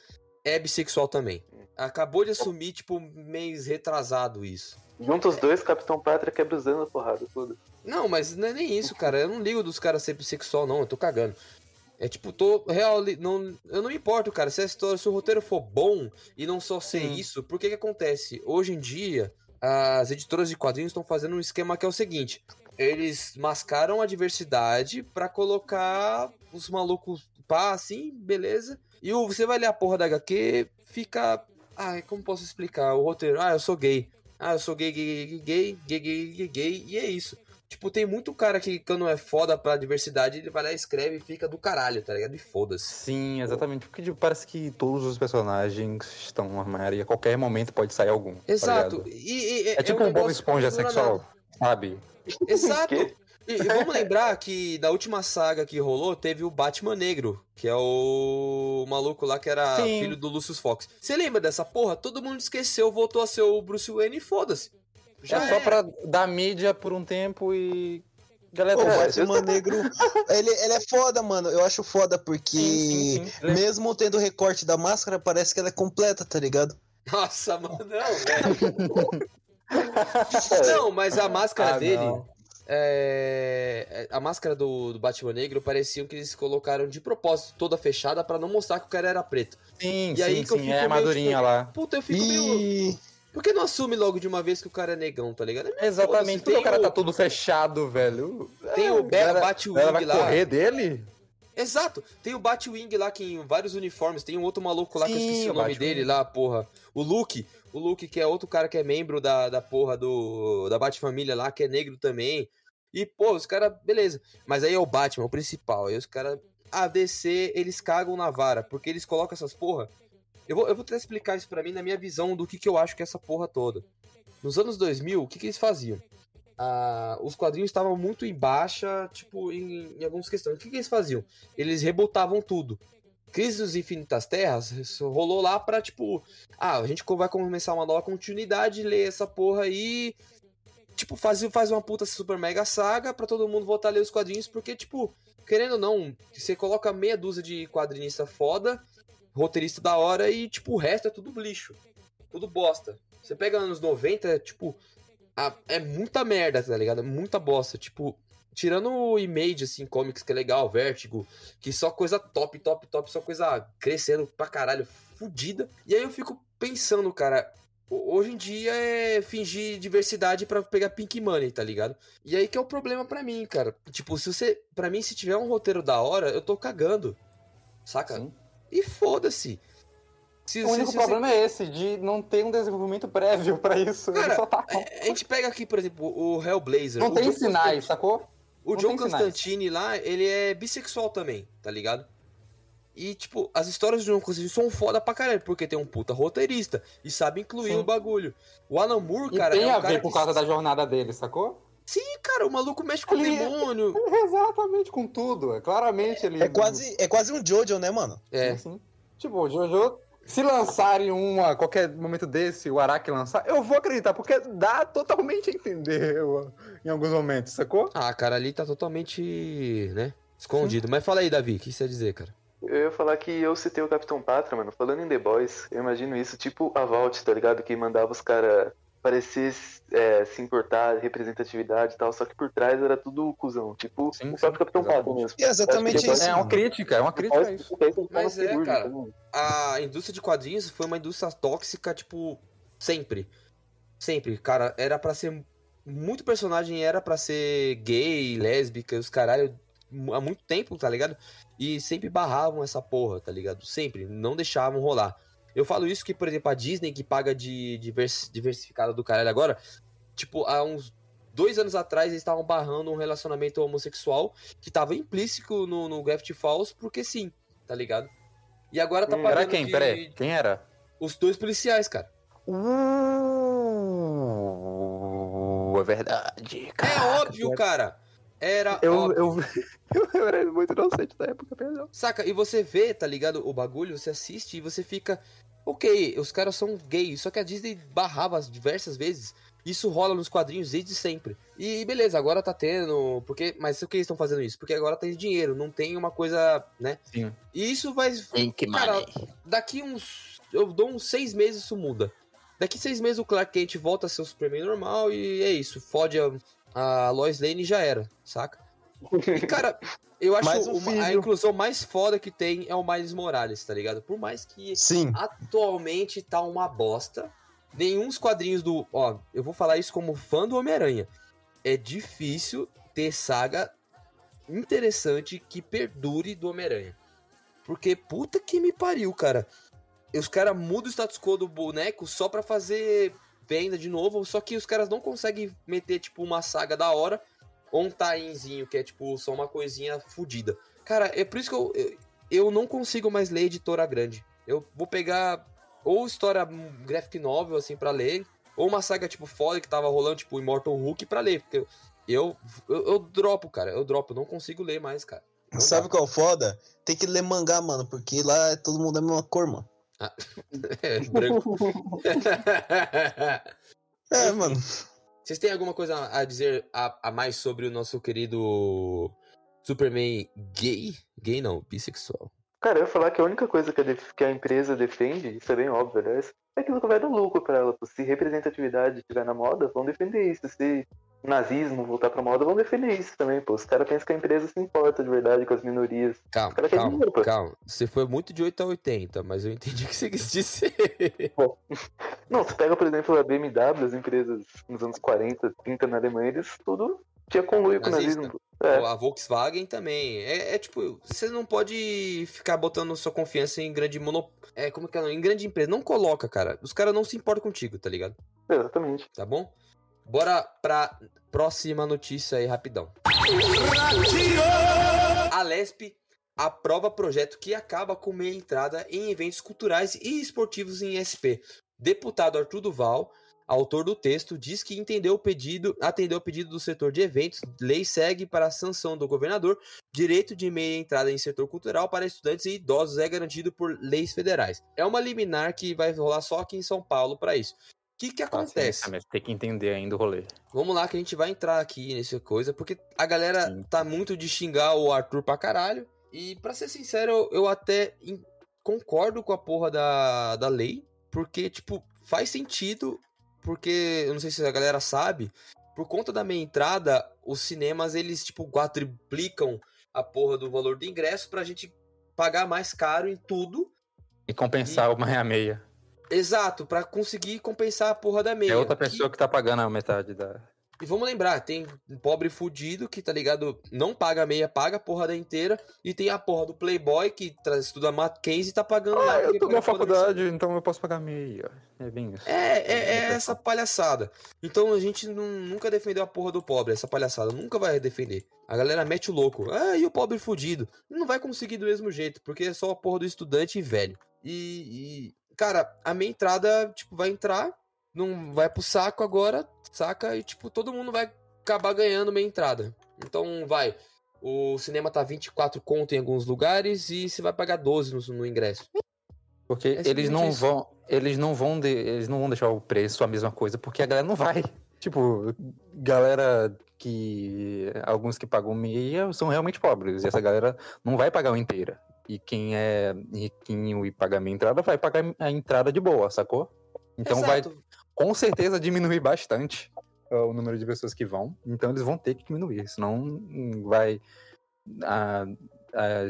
é bissexual também. Acabou de assumir, tipo, mês retrasado isso. Junta os dois, Capitão Pátria quebra os danos na porrada, foda. Não, mas não é nem isso, cara. Eu não ligo dos caras ser bissexual, não. Eu tô cagando. É tipo, tô real. Não, eu não me importo, cara. Se a história, se o roteiro for bom e não só ser Sim. isso, por que que acontece? Hoje em dia, as editoras de quadrinhos estão fazendo um esquema que é o seguinte: eles mascaram a diversidade pra colocar os malucos pá, assim, beleza. E o, você vai ler a porra da HQ, fica. Ah, como posso explicar? O roteiro, ah, eu sou gay. Ah, eu sou gay, gay, gay, gay, gay, gay, gay, gay, e é isso. Tipo, tem muito cara que quando é foda pra diversidade, ele vai lá, escreve e fica do caralho, tá ligado? E foda-se. Sim, exatamente. Porque tipo, parece que todos os personagens estão no armário e a qualquer momento pode sair algum. tá Exato. ligado? E, e- é, tipo um um Bob Esponja sexual, sabe? Exato. E, e vamos lembrar que na última saga que rolou, teve o Batman Negro, que é o maluco lá que era Sim. filho do Lucius Fox. Você lembra dessa porra? Todo mundo esqueceu, voltou a ser o Bruce Wayne e foda-se. Já é só era. pra dar mídia por um tempo e. Galera, Pô, o É, Batman Negro, ele, ele é foda, mano. Eu acho foda porque, Sim, sim, sim. É- mesmo tendo o recorte da máscara, parece que ela é completa, tá ligado? Nossa, mano, não, velho. Não, mas a máscara Ah, dele. não. É, é, A máscara do, do Batman Negro parecia que eles colocaram de propósito toda fechada pra não mostrar que o cara era preto. Sim, E aí sim, que eu sim. fico É meio, armadurinha tipo, lá. Puta, eu fico meio. Por que não assume logo de uma vez que o cara é negão, tá ligado? É Exatamente. Porque o cara tá todo fechado, velho. Tem o Be- Ela- Ela Batwing vai lá. correr dele? Exato, tem o Batwing lá que em vários uniformes, tem um outro maluco lá que eu Sim, esqueci o o nome Batwing. dele lá, porra. O Luke, o Luke que é outro cara que é membro da, da porra do da Batfamília lá, que é negro também. E, pô, os caras, beleza. Mas aí é o Batman, o principal. Aí os caras, a DC, eles cagam na vara, porque eles colocam essas porra. Eu vou, eu vou tentar explicar isso pra mim na minha visão do que, que eu acho que é essa porra toda. Nos anos 2000, o que, que eles faziam? Ah, os quadrinhos estavam muito em baixa, tipo, em, em algumas questões. O que, que eles faziam? Eles rebotavam tudo. Crise dos Infinitas Terras rolou lá pra, tipo, ah, a gente vai começar uma nova continuidade, ler essa porra aí. Tipo, faz, faz uma puta super mega saga pra todo mundo voltar a ler os quadrinhos, porque, tipo, querendo ou não, você coloca meia dúzia de quadrinista foda, roteirista da hora e, tipo, o resto é tudo lixo. Tudo bosta. Você pega anos 90, é, tipo, a- é muita merda, tá ligado? É muita bosta. Tipo, tirando o Image, assim, comics que é legal, Vertigo, que só coisa top, top, top, só coisa crescendo pra caralho, fudida. E aí eu fico pensando, cara, ho- hoje em dia é fingir diversidade pra pegar Pink Money, tá ligado? E aí que é o problema pra mim, cara. Tipo, se você, Pra mim, se tiver um roteiro da hora, eu tô cagando. Saca? Sim. E foda-se. Se, O se- único se você- problema é esse, de não ter um desenvolvimento prévio pra isso. Cara, só tá. A gente pega aqui, por exemplo, o Hellblazer. Não o tem John sinais, Constantine- sacou? O Não John. Constantine lá, ele é bissexual também, tá ligado? E, tipo, as histórias do John Constantine são foda pra caralho, porque tem um puta roteirista e sabe incluir Sim. o bagulho. O Alan Moore, E cara, tem é um a cara ver por que- causa da jornada dele, sacou? Sim, cara, o maluco mexe com o Ele- demônio. Exatamente, com tudo. É claramente ele. é quase, é quase um Jojo, né, mano? É. Sim, sim. Tipo, o Jojo, se lançarem uma a qualquer momento desse, o Araki lançar, eu vou acreditar, porque dá totalmente a entender eu, em alguns momentos, sacou? Ah, cara, ali tá totalmente, né, escondido. Mas fala aí, Davi, o que você ia dizer, cara? Eu ia falar que eu citei o Capitão Pátria, mano. Falando em The Boys, eu imagino isso tipo a Vault, tá ligado? Que mandava os caras parecer é, se importar, representatividade e tal, só que por trás era tudo cuzão. Tipo Sim, o próprio Capitão mesmo. É exatamente isso. É uma mano. crítica, é uma crítica a isso. Mas é, cara. A indústria de quadrinhos foi uma indústria tóxica, tipo, sempre. Sempre, cara. Era pra ser. Muito personagem era pra ser gay, lésbica, os caralho, há muito tempo, tá ligado? E sempre barravam essa porra, tá ligado? Sempre, não deixavam rolar. Eu falo isso que, por exemplo, a Disney, que paga de divers- diversificada do caralho agora, tipo, há uns dois anos atrás eles estavam barrando um relacionamento homossexual que tava implícito no, no Gravity Falls, porque sim, tá ligado? E agora tá Hum, pagando Era quem? de- Pera aí. Quem era? os dois policiais, cara. Uh, é verdade. É caraca. óbvio, cara. Era Eu, óbvio. eu, eu era muito inocente na época, perdão. Saca? E você vê, tá ligado? O bagulho, você assiste e você fica. Ok, os caras são gays, só que a Disney barrava diversas vezes. Isso rola nos quadrinhos desde sempre. E beleza, agora tá tendo. Porque, mas por que eles estão fazendo isso? Porque agora tem dinheiro, não tem uma coisa, né? Sim. E isso vai. Pink Cara, Money. daqui uns. Eu dou uns seis meses isso muda. Daqui seis meses o Clark Kent volta a ser o Superman normal e é isso. Fode a, a Lois Lane e já era, saca? E, cara, eu acho um uma- a inclusão mais foda que tem é o Miles Morales, tá ligado? Por mais que Sim. atualmente tá uma bosta. Nenhum dos quadrinhos do. Ó, eu vou falar isso como fã do Homem-Aranha. É difícil ter saga interessante que perdure do Homem-Aranha. Porque puta que me pariu, cara. Os caras mudam o status quo do boneco só pra fazer venda de novo. Só que os caras não conseguem meter, tipo, uma saga da hora. Ou um tainzinho, que é, tipo, só uma coisinha fodida. Cara, é por isso que eu, eu, eu não consigo mais ler editora grande. Eu vou pegar ou história graphic novel, assim, pra ler. Ou uma saga, tipo, foda que tava rolando, tipo, Immortal Hulk pra ler. Porque eu, eu, eu, eu dropo, cara. Eu dropo. Eu não consigo ler mais, cara. Não Sabe dá. qual é o foda? Tem que ler mangá, mano, porque lá é todo mundo da mesma cor, mano. É, branco. É, mano. Vocês têm alguma coisa a dizer a, a mais sobre o nosso querido Superman gay? Gay não, bissexual. Cara, eu ia falar que a única coisa que a, que a empresa defende, isso é bem óbvio, aliás, é aquilo que vai dar lucro pra ela. Se representatividade estiver na moda, vão defender isso. Se nazismo voltar pra moda, vão defender isso também, pô. Os caras pensam que a empresa se importa de verdade com as minorias. Calma, calma, dinheiro, calma. Você foi muito de 8 a 80, mas eu entendi o que você quis dizer. Não, você pega, por exemplo, a BMW, as empresas nos anos 40, 30 na Alemanha, eles tudo tinha conluio com o nazismo. É. A Volkswagen também. É, é tipo, você não pode ficar botando sua confiança em grande mono... É, como que é? Em grande empresa. Não coloca, cara. Os caras não se importam contigo, tá ligado? Exatamente. Tá bom? Bora pra próxima notícia aí, rapidão. A Lesp aprova projeto que acaba com meia entrada em eventos culturais e esportivos em SP. Deputado Arthur Duval, autor do texto, diz que entendeu o pedido, atendeu o pedido do setor de eventos. Lei segue para a sanção do governador. Direito de meia entrada em setor cultural para estudantes e idosos é garantido por leis federais. É uma liminar que vai rolar só aqui em São Paulo para isso. O que, que acontece? Ah, mas tem que entender ainda o rolê. Vamos lá que a gente vai entrar aqui nessa coisa, porque a galera Sim. tá muito de xingar o Arthur pra caralho. E pra ser sincero, eu, eu até em- concordo com a porra da, da lei, porque, tipo, faz sentido, porque, eu não sei se a galera sabe, por conta da meia entrada, os cinemas, eles, tipo, quadriplicam a porra do valor do ingresso pra gente pagar mais caro em tudo. E compensar o meia-meia. Exato, pra conseguir compensar a porra da meia. É outra que- pessoa que tá pagando a metade da. E vamos lembrar, tem um pobre fudido que, tá ligado, não paga a meia, paga a porra da inteira. E tem a porra do Playboy que tra- estuda Mackenzie e tá pagando lá. Ah, eu porque tô na faculdade, então eu posso pagar meia. É bem isso. É, é, é essa palhaçada. Então a gente nu- nunca defendeu a porra do pobre, essa palhaçada. Nunca vai defender. A galera mete o louco. Ah, e o pobre fudido? Não vai conseguir do mesmo jeito, porque é só a porra do estudante e velho. E, e, cara, a minha entrada, tipo, vai entrar, não vai pro saco agora, saca? E, tipo, todo mundo vai acabar ganhando meia entrada. Então, vai. O cinema tá 24 conto em alguns lugares e você vai pagar 12 no, no ingresso. Porque É eles não isso. vão. Eles não vão de- eles não vão deixar o preço a mesma coisa, porque a galera não vai. Tipo, galera que. Alguns que pagam meia são realmente pobres. E essa galera não vai pagar a inteira. E quem é riquinho e paga a meia entrada vai pagar a entrada de boa, sacou? Então vai Exato. com certeza diminuir bastante o número de pessoas que vão. Então eles vão ter que diminuir, senão vai. ah,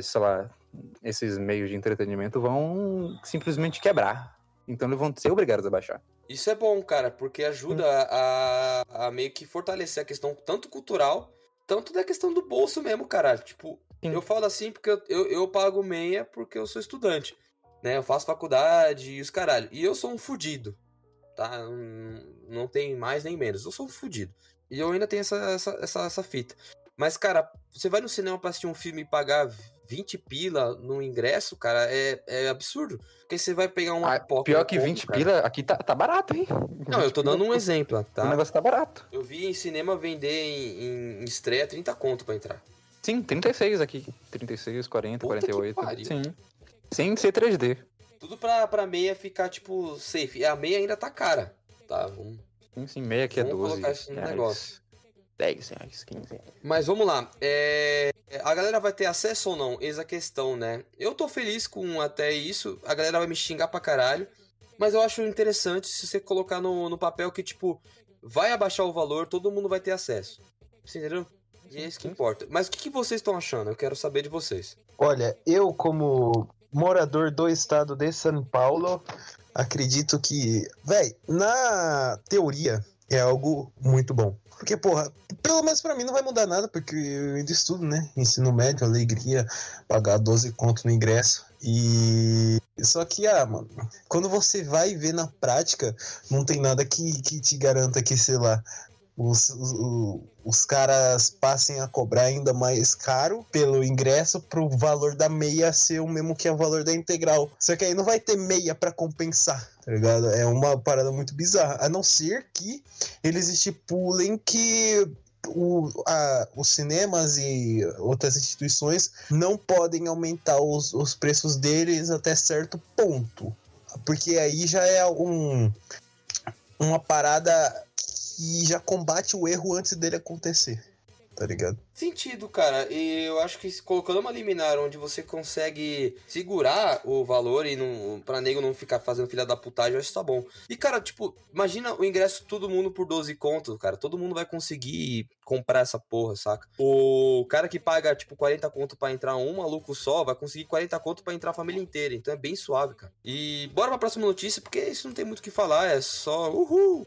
sei lá, esses meios de entretenimento vão simplesmente quebrar. Então eles vão ser obrigados a baixar. Isso é bom, cara, porque ajuda a, a meio que fortalecer a questão tanto cultural, tanto da questão do bolso mesmo, cara. Tipo, Sim. eu falo assim porque eu, eu, eu pago meia porque eu sou estudante, né? Eu faço faculdade e os caralho. E eu sou um fudido, tá? Não, tem mais nem menos. Eu sou um fudido. E eu ainda tenho essa, essa, essa, essa fita. Mas, cara, você vai no cinema pra assistir um filme e pagar 20 pila no ingresso, cara, é, é absurdo. Porque você vai pegar uma Ah, pipoca pior que combo, 20 cara. pila, aqui tá, tá barato, hein? Não, eu tô 20 dando um exemplo, O tá? negócio tá barato. Eu vi em cinema vender em, em- em estreia 30 conto pra entrar. Sim, 36 aqui. 36, 40, Puta que 48. pariu. Sim. Sem ser 3D. Tudo pra, pra meia ficar, tipo, safe. E a meia ainda tá cara, tá? Vamos- Sim, sim, meia aqui é Vamos 12. colocar isso no reais. negócio. 10 reais, 15 reais. Mas vamos lá. É... A galera vai ter acesso ou não? Eis a questão, né? Eu tô feliz com até isso. A galera vai me xingar pra caralho. Mas eu acho interessante se você colocar no, no papel que, tipo, vai abaixar o valor, todo mundo vai ter acesso. Você entendeu? E é isso que importa. Mas o que, que vocês estão achando? Eu quero saber de vocês. Olha, eu como morador do estado de São Paulo, acredito que, véi, na teoria é algo muito bom. Porque, porra, pelo menos pra mim não vai mudar nada, porque eu ainda estudo, né? Ensino médio, alegria, pagar 12 conto no ingresso. E. Só que, ah, mano, quando você vai ver na prática, não tem nada que, que te garanta que, sei lá, os, os, os caras passem a cobrar ainda mais caro pelo ingresso pro valor da meia ser o mesmo que o valor da integral. Só que aí não vai ter meia pra compensar, tá ligado? É uma parada muito bizarra. A não ser que eles estipulem que o- a- os cinemas e outras instituições não podem aumentar os, os preços deles até certo ponto. Porque aí já é um, uma parada e já combate o erro antes dele acontecer. Tá ligado? Sentido, cara. E eu acho que colocando uma liminar onde você consegue segurar o valor e não, pra nego não ficar fazendo filha da putagem, eu acho que tá bom. E, cara, tipo, imagina o ingresso todo mundo por 12 contos, cara. Todo mundo vai conseguir comprar essa porra, saca? O cara que paga, tipo, 40 conto pra entrar um maluco só, vai conseguir 40 conto pra entrar a família inteira. Então é bem suave, cara. E bora pra próxima notícia, porque isso não tem muito o que falar, é só uhul.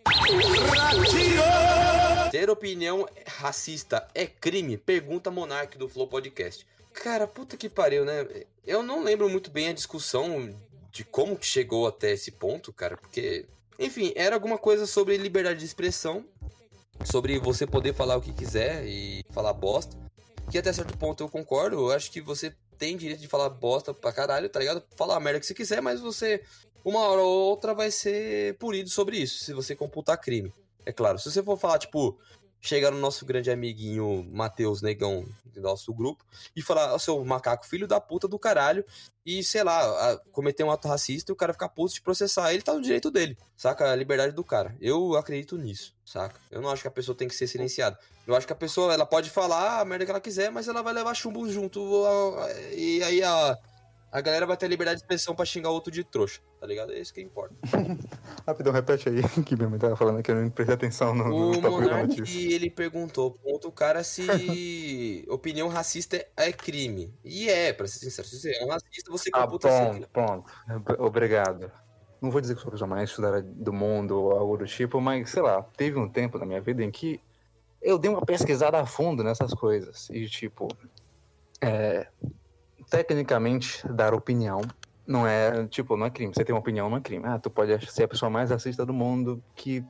Ter opinião racista é crime? Pergunta Monark do Flow Podcast. Cara, puta que pariu, né? Eu não lembro muito bem a discussão de como que chegou até esse ponto, cara, porque. Enfim, era alguma coisa sobre liberdade de expressão, sobre você poder falar o que quiser e falar bosta. Que até certo ponto eu concordo, eu acho que você tem direito de falar bosta pra caralho, tá ligado? Falar a merda que você quiser, mas você, uma hora ou outra, vai ser punido sobre isso, se você computar crime. É claro, se você for falar, tipo, chegar no nosso grande amiguinho Matheus Negão, do nosso grupo, e falar, "Ô, seu macaco, filho da puta do caralho, e sei lá, a- cometer um ato racista e o cara ficar puto de processar, ele tá no direito dele, saca? A liberdade do cara. Eu acredito nisso, saca? Eu não acho que a pessoa tem que ser silenciada. Eu acho que a pessoa, ela pode falar a merda que ela quiser, mas ela vai levar chumbo junto, e aí a. A galera vai ter liberdade de expressão pra xingar outro de trouxa, tá ligado? É isso que importa. Rapidão, repete aí, que minha mãe tava falando que eu não prestei atenção no, O no da Monark, notícia. ele perguntou pro outro cara se opinião racista é- é crime. E é, pra ser sincero, se você é um racista, você Ah, computa pronto, pronto. Obrigado. Não vou dizer que sou a pessoa mais estudada do mundo ou algo do tipo, mas sei lá, teve um tempo na minha vida em que eu dei uma pesquisada a fundo nessas coisas. E tipo, é, tecnicamente, dar opinião não é, tipo, não é crime. Você tem uma opinião, não é crime. Ah, tu pode ser a pessoa mais racista do mundo, que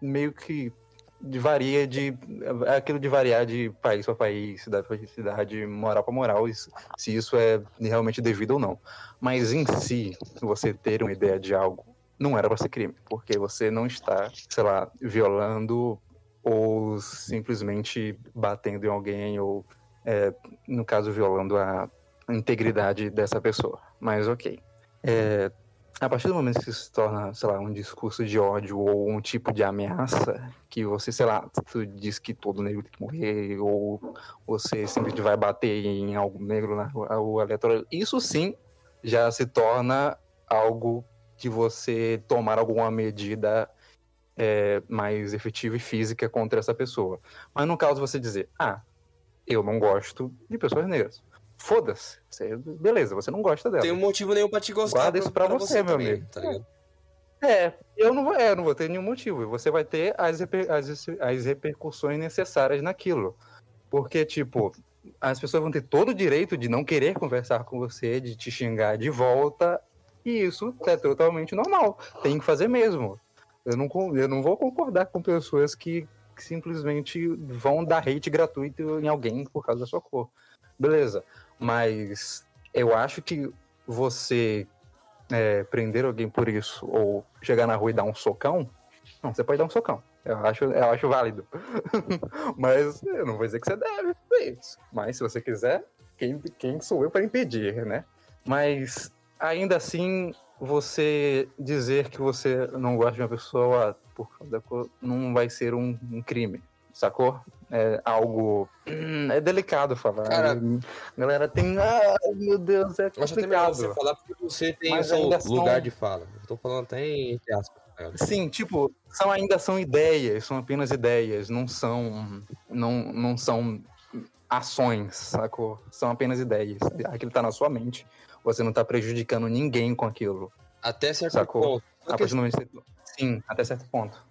meio que varia de. É aquilo de variar de país para país, cidade para cidade, moral para moral, isso- se isso é realmente devido ou não. Mas em si, você ter uma ideia de algo não era para ser crime, porque você não está, sei lá, violando ou simplesmente batendo em alguém ou, é, no caso, violando a integridade dessa pessoa. Mas ok. É, a partir do momento que isso se torna, sei lá, um discurso de ódio ou um tipo de ameaça, que você, sei lá, tu diz que todo negro tem que morrer, ou você simplesmente vai bater em algum negro na rua, ou aleatório, isso sim já se torna algo que você tomar alguma medida é, mais efetiva e física contra essa pessoa. Mas no caso você dizer, ah, eu não gosto de pessoas negras. Foda-se. Você- Beleza, você não gosta dela. Tem um motivo nenhum pra te gostar. Guarda isso pra você, meu também, amigo. Tá ligado? É, eu não vou, é, eu não vou ter nenhum motivo. Você vai ter as, reper- as, as repercussões necessárias naquilo. Porque, tipo, as pessoas vão ter todo o direito de não querer conversar com você, de te xingar de volta. E isso é totalmente normal. Tem que fazer mesmo. Eu não, eu não vou concordar com pessoas que, que simplesmente vão dar hate gratuito em alguém por causa da sua cor. Beleza. Mas eu acho que você é, prender alguém por isso ou chegar na rua e dar um socão, não, você pode dar um socão. Eu acho, eu acho válido. Mas eu não vou dizer que você deve fazer isso. Mas se você quiser, quem, quem sou eu para impedir, né? Mas ainda assim, você dizer que você não gosta de uma pessoa por causa da cor não vai ser um, um crime, sacou? É algo. hum, É delicado falar. Cara- A galera tem. Ah, meu Deus, é complicado. você falar porque você tem Mas o seu ainda são- lugar de fala. Eu tô falando até entre aspas. ligado? Sim, tipo, são, ainda são ideias, são apenas ideias, não são, não, não são ações, sacou? São apenas ideias. Aquilo tá na sua mente. Você não tá prejudicando ninguém com aquilo. Até certo Sacou? ponto. A partir do momento que você... Sim, até certo ponto.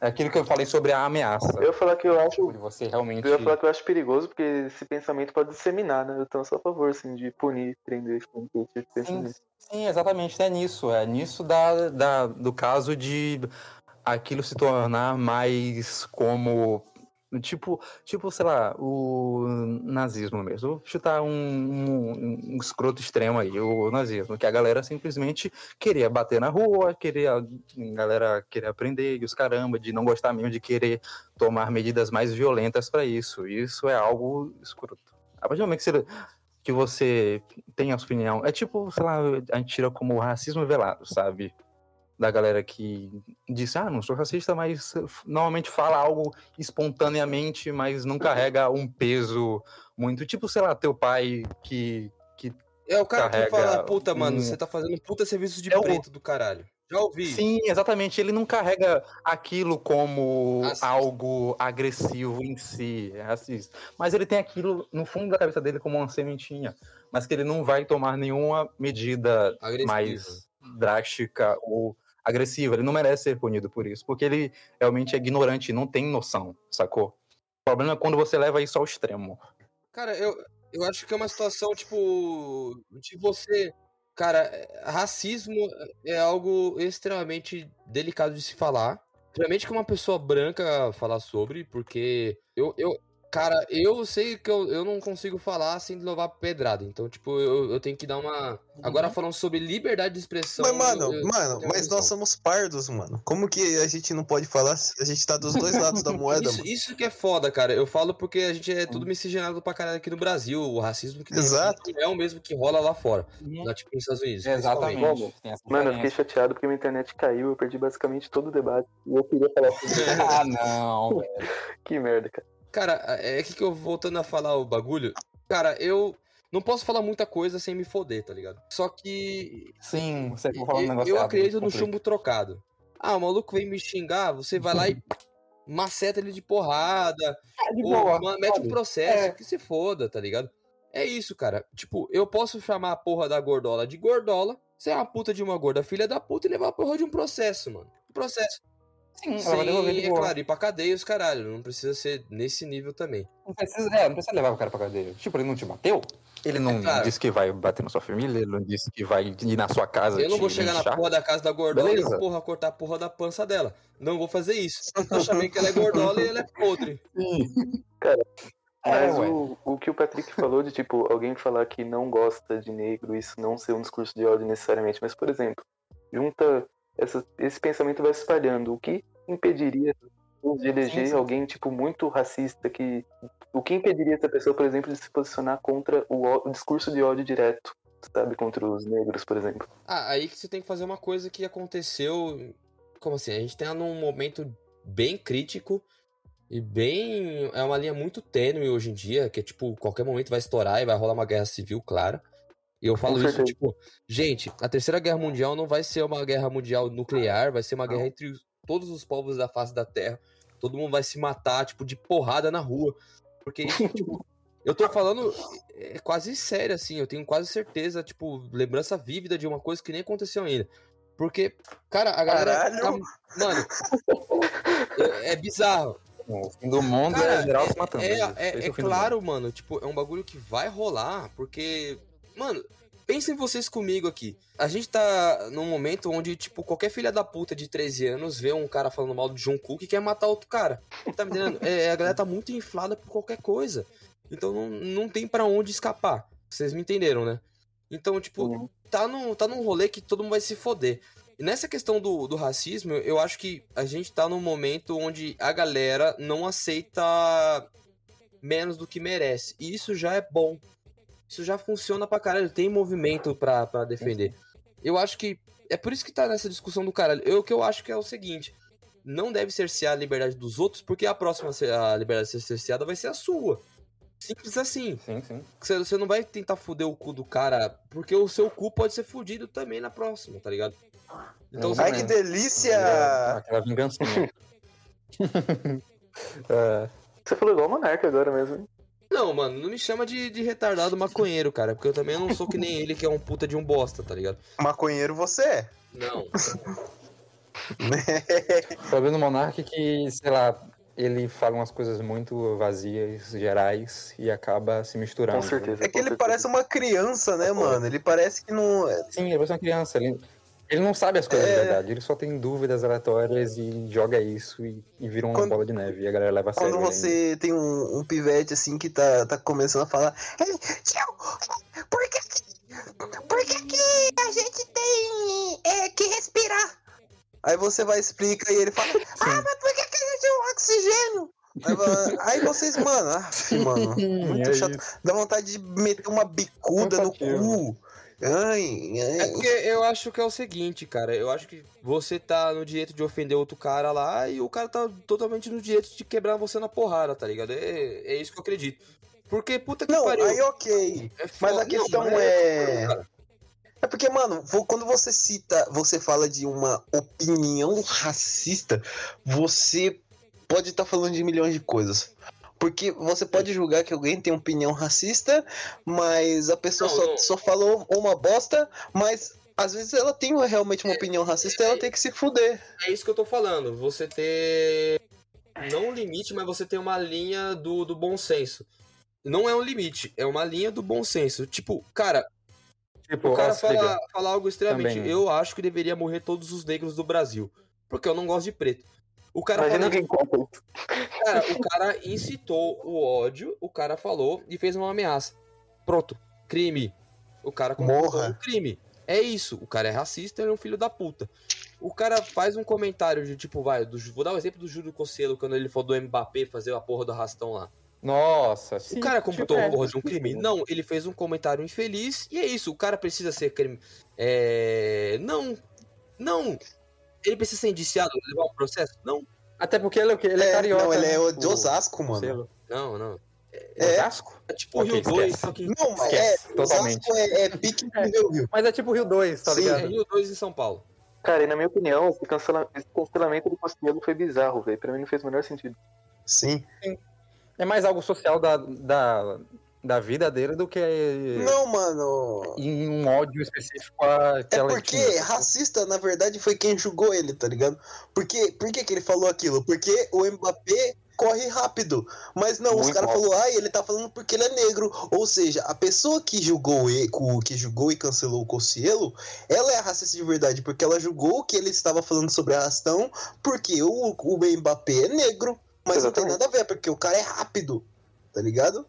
É aquilo que eu falei sobre a ameaça. Eu falar que eu acho. Tipo, de você realmente. Eu falar que eu acho perigoso, porque esse pensamento pode disseminar, né? Eu tô só a favor, assim, de punir, prender esse tipo de Sim, pensamento. sim, exatamente, é nisso. É nisso da, da, do caso de aquilo se tornar mais como. Tipo, tipo, sei lá, o nazismo mesmo. Vou chutar um, um, um escroto extremo aí, o nazismo, que a galera simplesmente queria bater na rua, queria, a galera queria aprender e os caramba, de não gostar mesmo de querer tomar medidas mais violentas para isso. Isso é algo escroto. A partir do momento que você, que você tem a opinião. É tipo, sei lá, a gente tira como racismo velado, sabe? Da galera que disse, ah, não sou racista, mas normalmente fala algo espontaneamente, mas não carrega um peso muito. Tipo, sei lá, teu pai que. que É o cara que Carrega fala, puta, mano, você tá fazendo um puta serviço de É o- preto do caralho. Já ouvi. Sim, exatamente. Ele não carrega aquilo como Racista. algo agressivo em si, é racista. Mas ele tem aquilo no fundo da cabeça dele como uma sementinha. Mas que ele não vai tomar nenhuma medida Agressivo. mais drástica ou agressiva. Ele não merece ser punido por isso, porque ele realmente é ignorante, não tem noção, sacou? O problema é quando você leva isso ao extremo. Cara, eu, eu acho que é uma situação, tipo, de você. Cara, é, racismo é algo extremamente delicado de se falar. Principalmente que uma pessoa branca falar sobre, porque eu, eu cara, eu sei que eu, eu não consigo falar sem levar pedrada. Então, tipo, eu, eu tenho que dar uma. Agora, falando sobre liberdade de expressão. Mas, mano, eu- eu mano, mas visão. nós somos pardos, mano. Como que a gente não pode falar se a gente tá dos dois lados da moeda, Isso, mano? isso que é foda, cara. Eu falo porque a gente é tudo miscigenado pra caralho aqui no Brasil. O racismo que tem Exato. aqui não é o mesmo que rola lá fora. Lá, tipo, nos Estados Unidos. principalmente. Exatamente. Tem Mano, eu fiquei chateado porque minha internet caiu, eu perdi basicamente todo o debate. E eu queria falar sobre isso. Ah, não, velho. Que merda, cara. Cara, é que eu voltando a falar o bagulho. Cara, eu não posso falar muita coisa sem me foder, tá ligado? Só que Sim, você tá falando um eu, negócio eu acredito no chumbo trocado. Ah, o maluco vem me xingar, você vai lá e maceta ele de porrada, É, de ou boa, ma- mete um sabe? processo, É. que se foda, tá ligado? É isso, cara. Tipo, eu posso chamar a porra da gordola de gordola, ser uma puta de uma gorda filha da puta e levar a porra de um processo, mano. Um processo. Sim, ela vai devolver de é boa. claro, ir pra cadeia os caralho. Não precisa ser nesse nível também. Não precisa, é, não precisa levar o cara pra cadeia. Tipo, ele não te bateu? Ele não É claro. disse que vai bater na sua família, ele não disse que vai ir na sua casa. Eu não te vou chegar na linchar. porra da casa da gordola Beleza. e porra, cortar a porra da pança dela. Não vou fazer isso. Eu chamei que ela é gordola e ela é podre. É, Mas ué. o, o que o Patrick falou de, tipo, alguém falar que não gosta de negro, isso não ser um discurso de ódio necessariamente. Mas, por exemplo, junta essa, esse pensamento vai se espalhando. O que impediria de eleger Sim, sim. alguém, tipo, muito racista que... O que impediria essa pessoa, por exemplo, de se posicionar contra o, o discurso de ódio direto, sabe? Contra os negros, por exemplo. Ah, aí que você tem que fazer uma coisa que aconteceu. Como assim? A gente tá num momento bem crítico e bem. É uma linha muito tênue hoje em dia, que é tipo, qualquer momento vai estourar e vai rolar uma guerra civil, claro. E eu falo Com isso, certeza. tipo, gente, a terceira guerra mundial não vai ser uma guerra mundial nuclear, vai ser uma guerra entre os- todos os povos da face da Terra. Todo mundo vai se matar, tipo, de porrada na rua. Porque isso, tipo, eu tô falando é quase sério, assim, eu tenho quase certeza, tipo, lembrança vívida de uma coisa que nem aconteceu ainda. Porque, cara, a galera. Caralho! tá- mano, é, é bizarro. O fim do mundo Cara, é geral se matando. É, é, é fim do claro, mano, tipo, é um bagulho que vai rolar, porque. Mano, pensem vocês comigo aqui. A gente tá num momento onde, tipo, qualquer filha da puta de 13 anos vê um cara falando mal de John Cook e quer matar outro cara. Tá me entendendo? É, a galera tá muito inflada por qualquer coisa. Então não, não tem pra onde escapar. Vocês me entenderam, né? Então, tipo, Uhum. tá, num, tá num rolê que todo mundo vai se foder. E nessa questão do, do racismo, eu acho que a gente tá num momento onde a galera não aceita menos do que merece. E isso já é bom. Isso já funciona pra caralho. Tem movimento pra, pra defender. Eu acho que. É por isso que tá nessa discussão do caralho. Eu, o que eu acho que é o seguinte: não deve cercear a liberdade dos outros, porque a próxima a liberdade a ser cerceada vai ser a sua. Simples assim. Sim, sim. Você, você não vai tentar fuder o cu do cara, porque o seu cu pode ser fudido também na próxima, tá ligado? Então, Ai, que delícia! Aquela vingancinha. É, Você falou igual o Monarca agora mesmo. Não, mano, não me chama de, de retardado maconheiro, cara, porque eu também não sou que nem ele, que é um puta de um bosta, tá ligado? Maconheiro você é. Não. O problema do Monark é que, sei lá, ele fala umas coisas muito vazias, gerais, e acaba se misturando. Com certeza. É que ele certeza. parece uma criança, né, mano? Ele parece que não. Sim, ele parece uma criança. Ele, ele não sabe as coisas É. de verdade. Ele só tem dúvidas aleatórias e joga isso e, e vira uma Quando- bola de neve. E a galera leva a sério. Quando você tem um, um pivete assim que tá, tá começando a falar. "Ei, tio, por que, que- por que, que a gente tem é, que respirar? Aí você vai explicar e ele fala, ah, mas por que, que a gente tem um oxigênio? Aí, vocês, mano, ah, mano, muito É chato. Dá vontade de meter uma bicuda no cu Ai, É ai. porque eu acho que é o seguinte, cara. Eu acho que você tá no direito de ofender outro cara lá e o cara tá totalmente no direito de quebrar você na porrada, tá ligado? É, é isso que eu acredito. Porque puta que Não, pariu. aí ok. é Mas a questão Não, é- cara. É porque, mano, quando você cita, você fala de uma opinião racista, você pode estar falando de milhões de coisas. Porque você pode julgar que alguém tem opinião racista, mas a pessoa Não, só, não. só falou uma bosta, mas às vezes ela tem realmente uma opinião racista e ela tem que se fuder. É isso que eu tô falando. Você ter. Não um limite, mas você tem uma linha do, do bom senso. Não é um limite, é uma linha do bom senso. Tipo, cara, Tipo, o cara fala, fala algo extremamente. Também. Eu acho que deveria morrer todos os negros do Brasil. Porque eu não gosto de preto. O cara Imagina conta isso. Cara, o cara incitou o ódio, o cara falou e fez uma ameaça. Pronto, crime. O cara cometeu Morra. um crime. É isso, o cara é racista, ele é um filho da puta. O cara faz um comentário de tipo, vai, do- vou dar o exemplo do Júlio Cosselo quando ele falou do Mbappé fazer a porra do arrastão lá. Nossa, sim. O cara cometeu tipo, a é, porra de um crime? Não, ele fez um comentário infeliz e é isso, o cara precisa ser crime. É. Não, não. Ele precisa ser indiciado, levar um processo? Não, Até porque ele é o quê? Ele é, É, carioca. não, ele né? é de O- Osasco, o mano. selo. não, não. É. Osasco? É tipo o Rio 2, esquece. só que Não, mas é. Osasco é, é pique do Rio Rio. Mas é tipo Rio 2, tá Sim. é ligado? Rio 2 em São Paulo. Cara, e na minha opinião, esse, cancela... esse cancelamento do Costello foi bizarro, velho. Pra mim não fez o menor sentido. Sim. É mais algo social da, da, da vida dele do que Não, mano. em um ódio específico É àquela porque etnia. racista, na verdade, foi quem julgou ele, tá ligado? Porque, por que, que ele falou aquilo? Porque o Mbappé corre rápido. Mas não, os Muito caras rápido. falaram, ah, ele tá falando porque ele é negro. Ou seja, a pessoa que julgou ele, que julgou e cancelou o Cossielo, ela é racista de verdade, porque ela julgou que ele estava falando sobre arrastão, porque o, o Mbappé é negro. Mas não tem Exatamente. nada a ver, porque o cara é rápido. Tá ligado?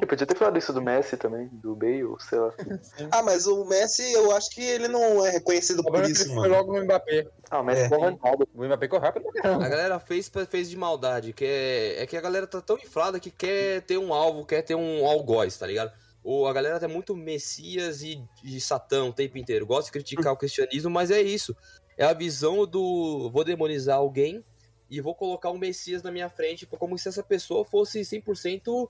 Eu podia ter falado isso do Messi também, do Bale, sei lá. Ah, mas o Messi, eu acho que ele não é reconhecido por isso, ele foi mano. logo no Mbappé. Ah, o Messi É. é. nada. O Mbappé correu rápido pra caramba. A galera fez, fez de maldade, que é, é que a galera tá tão inflada que quer ter um alvo, quer ter um algoz, tá ligado? Ou a galera é muito Messias e, e Satã o tempo inteiro. Gosta de criticar o cristianismo, mas é isso. É a visão do vou demonizar alguém e vou colocar um Messias na minha frente como se essa pessoa fosse 100%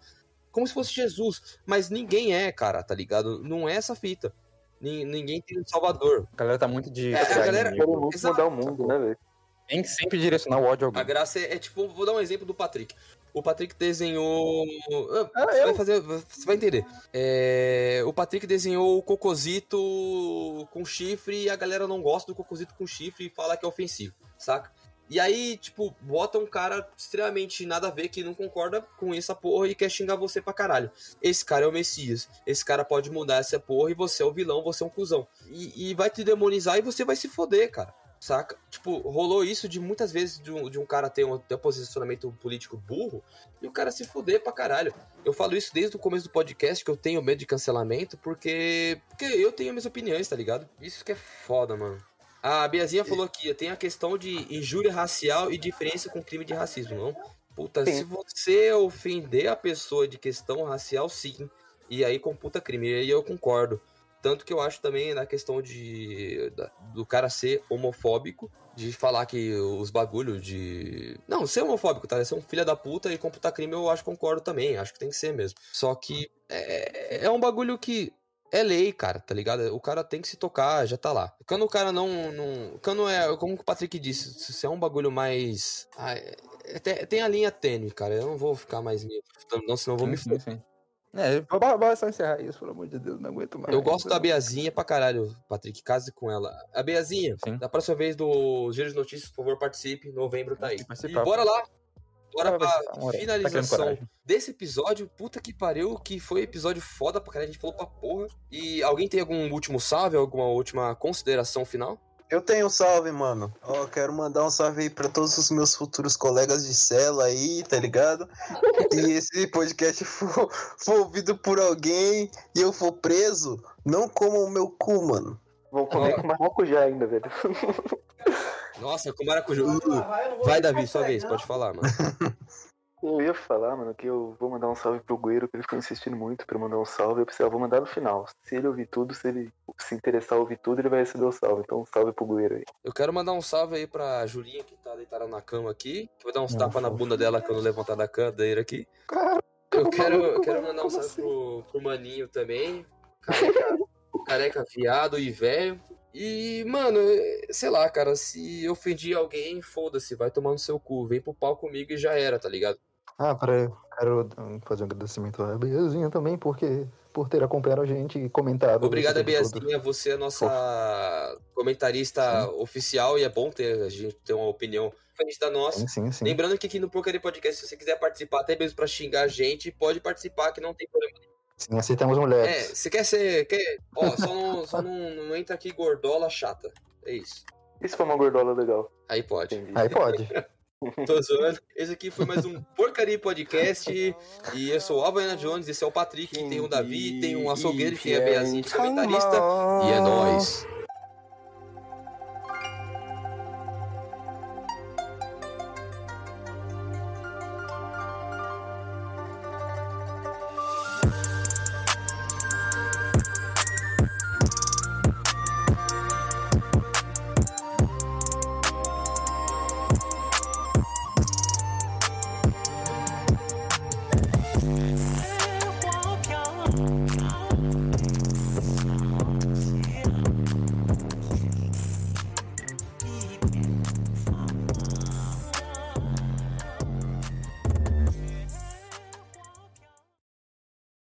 como se fosse Jesus. Mas ninguém é, cara, tá ligado? Não é essa fita. Ni- Ninguém tem um salvador. A galera tá muito de. É, a galera- Exato. mudar o mundo, né, velho? Tem que sempre direcionar o ódio a A alguém. graça é, é tipo, vou dar um exemplo do Patrick. O Patrick desenhou. Ah, você eu? vai fazer. Você vai entender. É, o Patrick desenhou o cocosito com chifre e a galera não gosta do cocosito com chifre e fala que é ofensivo, saca? E aí, tipo, bota um cara extremamente nada a ver que não concorda com essa porra e quer xingar você pra caralho. Esse cara é o Messias. Esse cara pode mudar essa porra e você é o vilão, você é um cuzão. E, e vai te demonizar e você vai se foder, cara. Saca? Tipo, rolou isso de muitas vezes de um, de um cara ter um, ter um posicionamento político burro e o cara se fuder pra caralho. Eu falo isso desde o começo do podcast, que eu tenho medo de cancelamento, porque. Porque eu tenho minhas opiniões, tá ligado? Isso que é foda, mano. A Biazinha falou aqui, tem a questão de injúria racial e diferença com crime de racismo, não? Puta, Sim. se você ofender a pessoa de questão racial, sim. E aí computa crime. E aí eu concordo. Tanto que eu acho também na questão de da- do cara ser homofóbico, de falar que os bagulhos de. Não, ser homofóbico, tá? Ser um filho da puta e computar crime, eu acho que concordo também. Acho que tem que ser mesmo. Só que é, é um bagulho que. É lei, cara, tá ligado? O cara tem que se tocar, já tá lá. Quando o cara não. não quando é. Como o Patrick disse, se é um bagulho mais. Ah, é- é- tem, a linha tênue, cara. Eu não vou ficar mais me. Não, senão eu vou me Sim, sim, sim. É, bora só encerrar isso, pelo amor de Deus, não aguento mais. Eu gosto da Beazinha pra caralho, Patrick. Case com ela. A Beazinha, Sim. da próxima vez do Giro de Notícias, por favor, participe. Novembro tá aí. E bora lá. Bora pra. Tá finalização coragem. desse episódio. Puta que pariu, que foi episódio foda pra caralho. A gente falou pra porra. E alguém tem algum último salve, alguma última consideração final? Eu tenho um salve, mano. Ó, quero mandar um salve aí pra todos os meus futuros colegas de cela aí, tá ligado? E esse podcast for, for ouvido por alguém e eu for preso, não comam o meu cu, mano. Vou comer com maracujá ainda, velho. Nossa, com maracujá. Uh, vai, Davi, sua vez, pode falar, mano. Eu ia falar, mano, que eu vou mandar um salve pro Gueiro, que ele ficou insistindo muito pra eu mandar um salve. Eu pensei, ah, vou mandar no final. Se ele ouvir tudo, se ele, se interessar ouvir tudo, ele vai receber o salve. Então, salve pro Gueiro aí. Eu quero mandar um salve aí pra Julinha, que tá deitada na cama aqui. Que vai dar uns tapas na bunda dela quando levantar da cadeira aqui. Cara, Eu quero, eu quero mandar um salve assim? pro, pro Maninho também. Careca, careca viado e velho. E, mano, sei lá, cara, se ofendi alguém, foda-se, vai tomar no seu cu. Vem pro pau comigo e já era, tá ligado? Ah, para, quero fazer um agradecimento à Beazinha também, porque por ter acompanhado a gente e comentado. Obrigado, todo. Beazinha. Você é nossa comentarista oficial e é bom ter a gente ter uma opinião diferente da nossa. Sim, sim, sim. Lembrando que aqui no Porcaria Podcast, se você quiser participar, até mesmo pra xingar a gente, pode participar, que não tem problema. Sim, aceitamos É, mulheres. você quer ser. Quer, ó, só, não, só não, não entra aqui gordola chata. É isso. Isso foi uma gordola legal. Aí pode. Entendi. Aí pode. Tô zoando. Esse aqui foi mais um Porcaria Podcast. E eu sou o Havaiana Jones, esse é o Patrick, tem o Davi, tem o Açougueiro, tem a Beazinha de comentarista. E é nóis.